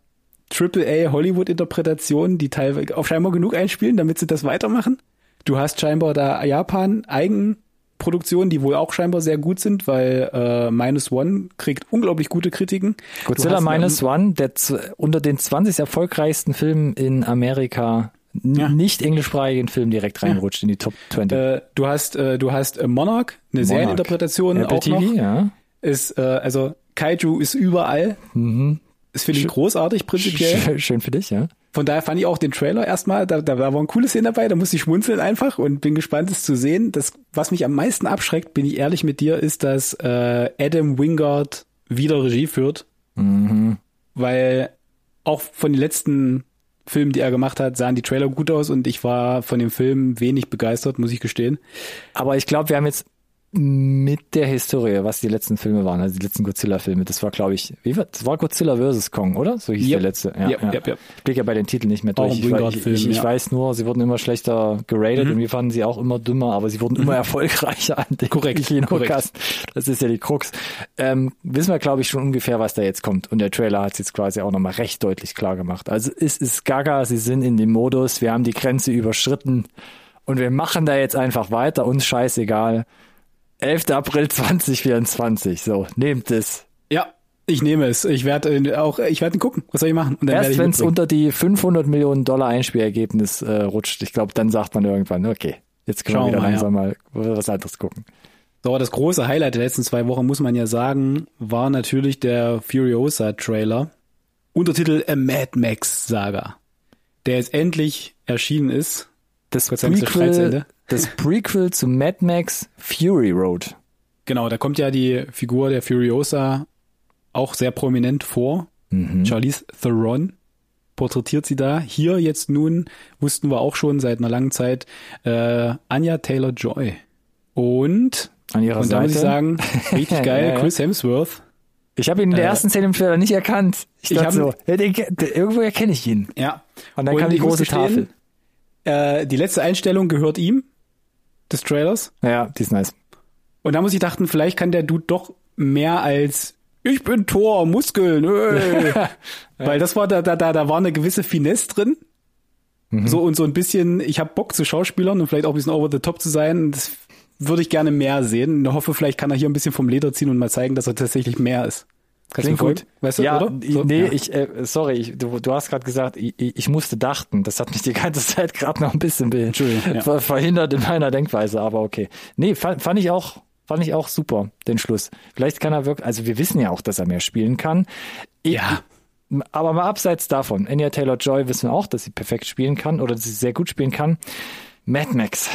AAA Hollywood-Interpretationen, die teilweise auch scheinbar genug einspielen, damit sie das weitermachen. Du hast scheinbar da Japan Eigenproduktionen, die wohl auch scheinbar sehr gut sind, weil äh, Minus One kriegt unglaublich gute Kritiken. Godzilla Minus One, der unter den 20 erfolgreichsten Filmen in Amerika Ja. nicht englischsprachigen Film direkt reinrutscht in die Top 20. Äh, du hast, äh, du hast äh, Monarch, eine Serieninterpretation Apple auch TV, noch. ja. Ist, äh, also Kaiju ist überall. Das finde ich großartig prinzipiell. Schön, schön für dich, ja. Von daher fand ich auch den Trailer erstmal, da, da, da waren coole Szenen dabei, da musste ich schmunzeln einfach und bin gespannt, es zu sehen. Das, was mich am meisten abschreckt, bin ich ehrlich mit dir, ist, dass äh, Adam Wingard wieder Regie führt. Weil auch von den letzten Filmen, die er gemacht hat, sahen die Trailer gut aus und ich war von dem Film wenig begeistert, muss ich gestehen. Aber ich glaube, wir haben jetzt mit der Historie, was die letzten Filme waren, also die letzten Godzilla-Filme, das war, glaube ich, wie war, das war Godzilla vs. Kong, oder? So hieß Yep. der letzte. Ja, Yep, ja. yep, yep. Ich blick ja bei den Titeln nicht mehr durch. Ich, Wingard-Film, ich, ich ja. Mhm. weiß nur, sie wurden immer schlechter geratet und wir fanden sie auch immer dümmer, aber sie wurden immer erfolgreicher an den Korrekt, Kinocast. Das ist ja die Krux. Ähm, wissen wir, glaube ich, schon ungefähr, was da jetzt kommt. Und der Trailer hat es jetzt quasi auch nochmal recht deutlich klar gemacht. Also es ist gaga, sie sind in dem Modus, wir haben die Grenze überschritten und wir machen da jetzt einfach weiter, uns scheißegal. 11. April 2024, so, nehmt es. Ja, ich nehme es. Ich werde auch, ich werde ihn gucken. Was soll ich machen? Erst wenn es unter die 500 Millionen Dollar Einspielergebnis äh, rutscht, ich glaube, dann sagt man irgendwann, okay, jetzt können Schauen wir wieder mal, langsam mal was anderes gucken. So, aber das große Highlight der letzten zwei Wochen, muss man ja sagen, war natürlich der Furiosa-Trailer. Untertitel A Mad Max Saga. Der jetzt endlich erschienen ist. Das Prequel. Das Prequel zu Mad Max Fury Road. Genau, da kommt ja die Figur der Furiosa auch sehr prominent vor. Mhm. Charlize Theron porträtiert sie da. Hier jetzt nun, wussten wir auch schon seit einer langen Zeit, äh, Anya Taylor-Joy. Und, An ihrer und da Seite. muss ich sagen, richtig geil, Ja, ja. Chris Hemsworth. Ich habe ihn in der Äh, ersten Szene im Trailer nicht erkannt. Ich ich dachte so, ja, den, den, irgendwo erkenne ich ihn. Ja. Und dann kam die große Tafel. Äh, die letzte Einstellung gehört ihm, des Trailers. Ja, die ist nice. Und da muss ich dachten, vielleicht kann der Dude doch mehr als ich bin Tor, Muskeln, weil das war da, da, da, da war eine gewisse Finesse drin. Mhm. So und so ein bisschen, ich habe Bock zu Schauspielern und vielleicht auch ein bisschen over the top zu sein. Das würde ich gerne mehr sehen. Ich hoffe, vielleicht kann er hier ein bisschen vom Leder ziehen und mal zeigen, dass er tatsächlich mehr ist. Kannst Klingt gut. Weißt du, ja, oder? So? nee, ja. ich, äh, sorry, ich, du, du hast gerade gesagt, ich, ich musste dachten. Das hat mich die ganze Zeit gerade noch ein bisschen be ja. ver verhindert in meiner Denkweise, aber okay. Nee, fand, fand ich auch, fand ich auch super, den Schluss. Vielleicht kann er wirklich, also wir wissen ja auch, dass er mehr spielen kann. Ich, Ja. Aber mal abseits davon, Anya Taylor-Joy wissen wir auch, dass sie perfekt spielen kann oder dass sie sehr gut spielen kann. Mad Max.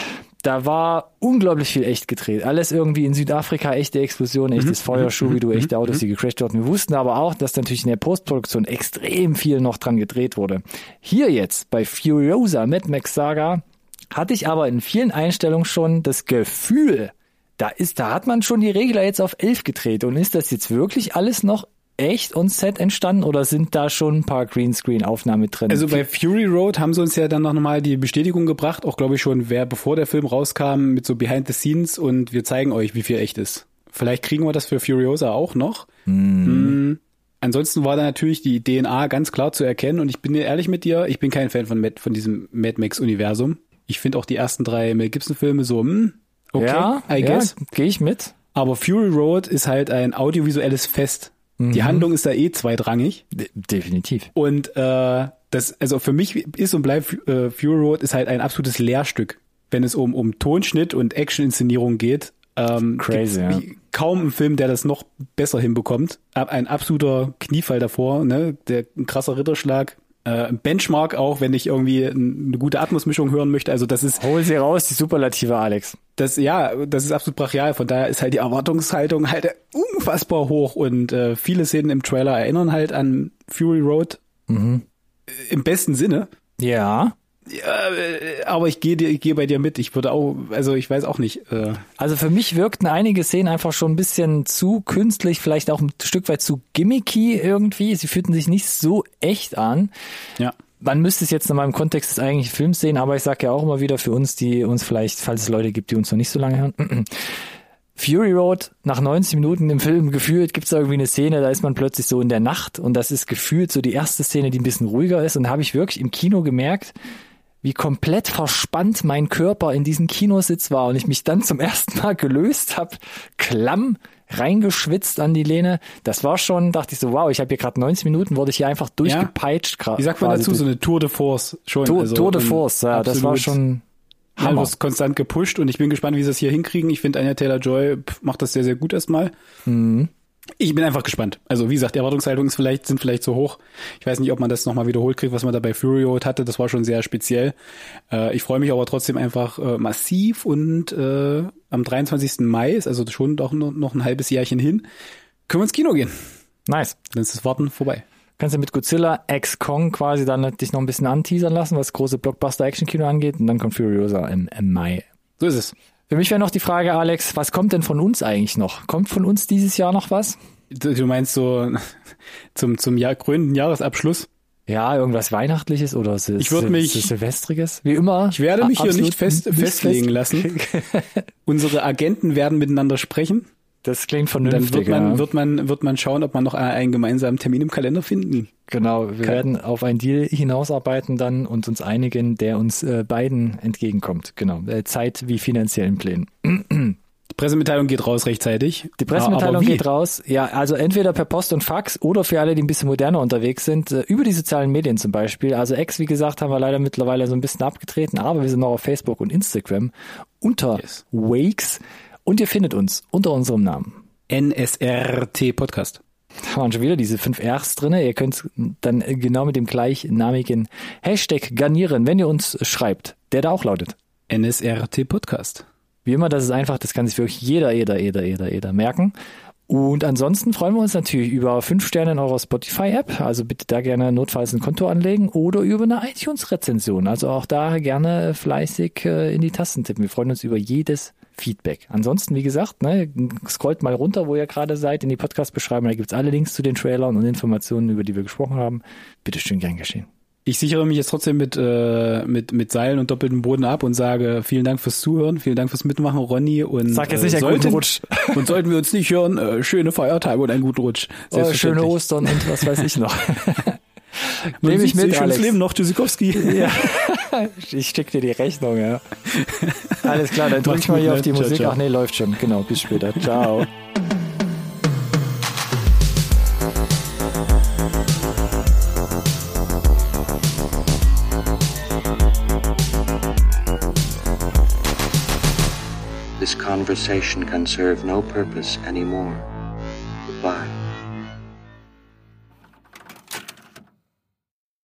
Da war unglaublich viel echt gedreht. Alles irgendwie in Südafrika, echte Explosion, echtes Feuer, Schubidu, echte Autos, die gecrashed wurden. Wir wussten aber auch, dass natürlich in der Postproduktion extrem viel noch dran gedreht wurde. Hier jetzt bei Furiosa Mad Max Saga hatte ich aber in vielen Einstellungen schon das Gefühl, da ist, da hat man schon die Regler jetzt auf 11 gedreht. Und ist das jetzt wirklich alles noch echt on Set entstanden oder sind da schon ein paar Greenscreen-Aufnahmen drin? Also bei Fury Road haben sie uns ja dann noch mal die Bestätigung gebracht, auch glaube ich schon, wer bevor der Film rauskam, mit so Behind the Scenes und wir zeigen euch, wie viel echt ist. Vielleicht kriegen wir das für Furiosa auch noch. Mm. Ansonsten war da natürlich die DNA ganz klar zu erkennen und ich bin ehrlich mit dir, ich bin kein Fan von, Mad, von diesem Mad Max Universum. Ich finde auch die ersten drei Mel Gibson Filme so, hm, okay, ja, I guess. Ja, gehe ich mit. Aber Fury Road ist halt ein audiovisuelles Fest. Die Handlung ist da eh zweitrangig. De definitiv. Und äh, das, also für mich ist und bleibt äh, Fury Road ist halt ein absolutes Lehrstück, wenn es um, um Tonschnitt und Action-Inszenierung geht. Ähm, Crazy, ja. Kaum einen Film, der das noch besser hinbekommt. Ein absoluter Kniefall davor, ne? Der ein krasser Ritterschlag. Äh, Benchmark auch, wenn ich irgendwie ein- eine gute Atmosmischung hören möchte. Also das ist, Hol sie raus, die Superlative, Alex. das, ja, das ist absolut brachial. Von daher ist halt die Erwartungshaltung halt unfassbar hoch und äh, viele Szenen im Trailer erinnern halt an Fury Road Mhm. Im besten Sinne. Ja. Ja, äh, aber ich gehe dir, ich gehe bei dir mit. Ich würde auch, also ich weiß auch nicht. Äh, Also für mich wirkten einige Szenen einfach schon ein bisschen zu künstlich, vielleicht auch ein Stück weit zu gimmicky irgendwie. Sie fühlten sich nicht so echt an. ja. Man müsste es jetzt in meinem Kontext des eigentlichen Films sehen, aber ich sage ja auch immer wieder für uns, die uns vielleicht, falls es Leute gibt, die uns noch nicht so lange hören. Fury Road, nach 90 Minuten im Film gefühlt, gibt es da irgendwie eine Szene, da ist man plötzlich so in der Nacht und das ist gefühlt so die erste Szene, die ein bisschen ruhiger ist und da habe ich wirklich im Kino gemerkt, wie komplett verspannt mein Körper in diesem Kinositz war und ich mich dann zum ersten Mal gelöst habe, klamm reingeschwitzt an die Lehne. Das war schon, dachte ich so, wow, ich habe hier gerade 90 Minuten, wurde ich hier einfach durchgepeitscht. gra- Wie sagt man dazu? So eine Tour de Force schon. Tour, also, Tour de Force, ja, das war schon Ja, Hammer. wirst konstant gepusht und ich bin gespannt, wie sie das hier hinkriegen. Ich finde, Anya Taylor-Joy macht das sehr, sehr gut erstmal. Mhm. Ich bin einfach gespannt. Also wie gesagt, die Erwartungshaltungen vielleicht, sind vielleicht zu hoch. Ich weiß nicht, ob man das nochmal wiederholt kriegt, was man da bei Fury Road hatte. Das war schon sehr speziell. Äh, ich freue mich aber trotzdem einfach äh, massiv und äh, am 23. Mai ist also schon doch noch, ein halbes Jährchen hin. Können wir ins Kino gehen. Nice. Dann ist das Warten vorbei. Kannst du mit Godzilla X Kong quasi dann dich noch ein bisschen anteasern lassen, was große Blockbuster-Action-Kino angeht und dann kommt Furiosa im, im Mai. So ist es. Für mich wäre noch die Frage, Alex, was kommt denn von uns eigentlich noch? Kommt von uns dieses Jahr noch was? Du meinst so zum, zum Jahr, krönenden Jahresabschluss? Ja, irgendwas Weihnachtliches oder Sil Ich Sil- mich- Sil Silvestriges? Wie immer. Ich werde mich hier nicht fest, nicht festlegen fest- lassen. Unsere Agenten werden miteinander sprechen. Das klingt Dann vernünftig. wird man, ja. wird man, wird man schauen, ob man noch einen gemeinsamen Termin im Kalender finden. Genau, wir werden auf einen Deal hinausarbeiten dann und uns einigen, der uns äh, beiden entgegenkommt. Genau, äh, Zeit wie finanziellen Plänen. Die Pressemitteilung geht raus rechtzeitig. Die Pressemitteilung wie? geht raus. Ja, also entweder per Post und Fax oder für alle, die ein bisschen moderner unterwegs sind, äh, über die sozialen Medien zum Beispiel. Also X, wie gesagt, haben wir leider mittlerweile so ein bisschen abgetreten, aber wir sind noch auf Facebook und Instagram unter Yes. Wakes und ihr findet uns unter unserem Namen. NSRT Podcast. Da waren schon wieder diese fünf Rs drinne. Ihr könnt dann genau mit dem gleichnamigen Hashtag garnieren, wenn ihr uns schreibt, der da auch lautet. NSRT Podcast. Wie immer, das ist einfach, das kann sich wirklich jeder, jeder, jeder, jeder, jeder merken. Und ansonsten freuen wir uns natürlich über fünf Sterne in eurer Spotify-App. Also bitte da gerne notfalls ein Konto anlegen oder über eine iTunes-Rezension. Also auch da gerne fleißig äh, in die Tasten tippen. Wir freuen uns über jedes Feedback. Ansonsten, wie gesagt, ne, scrollt mal runter, wo ihr gerade seid, in die Podcast-Beschreibung. Da gibt's alle Links zu den Trailern und Informationen, über die wir gesprochen haben. Bitte schön gern geschehen. Ich sichere mich jetzt trotzdem mit, äh, mit, mit Seilen und doppeltem Boden ab und sage vielen Dank fürs Zuhören, vielen Dank fürs Mitmachen, Ronny. Und, Sag jetzt nicht äh, einen guten Rutsch. Und sollten wir uns nicht hören, äh, schöne Feiertage und einen guten Rutsch. Oh, schöne Ostern und was weiß ich noch. Nehme ich mit, schönes Leben noch, Tschüssikowski. Ja. Ich schick dir die Rechnung, ja. Alles klar, dann drück ich mal hier auf die Ciao, Musik. ciao. Ach nee, läuft schon. Genau, bis später. Ciao. This conversation can serve no purpose anymore. Goodbye.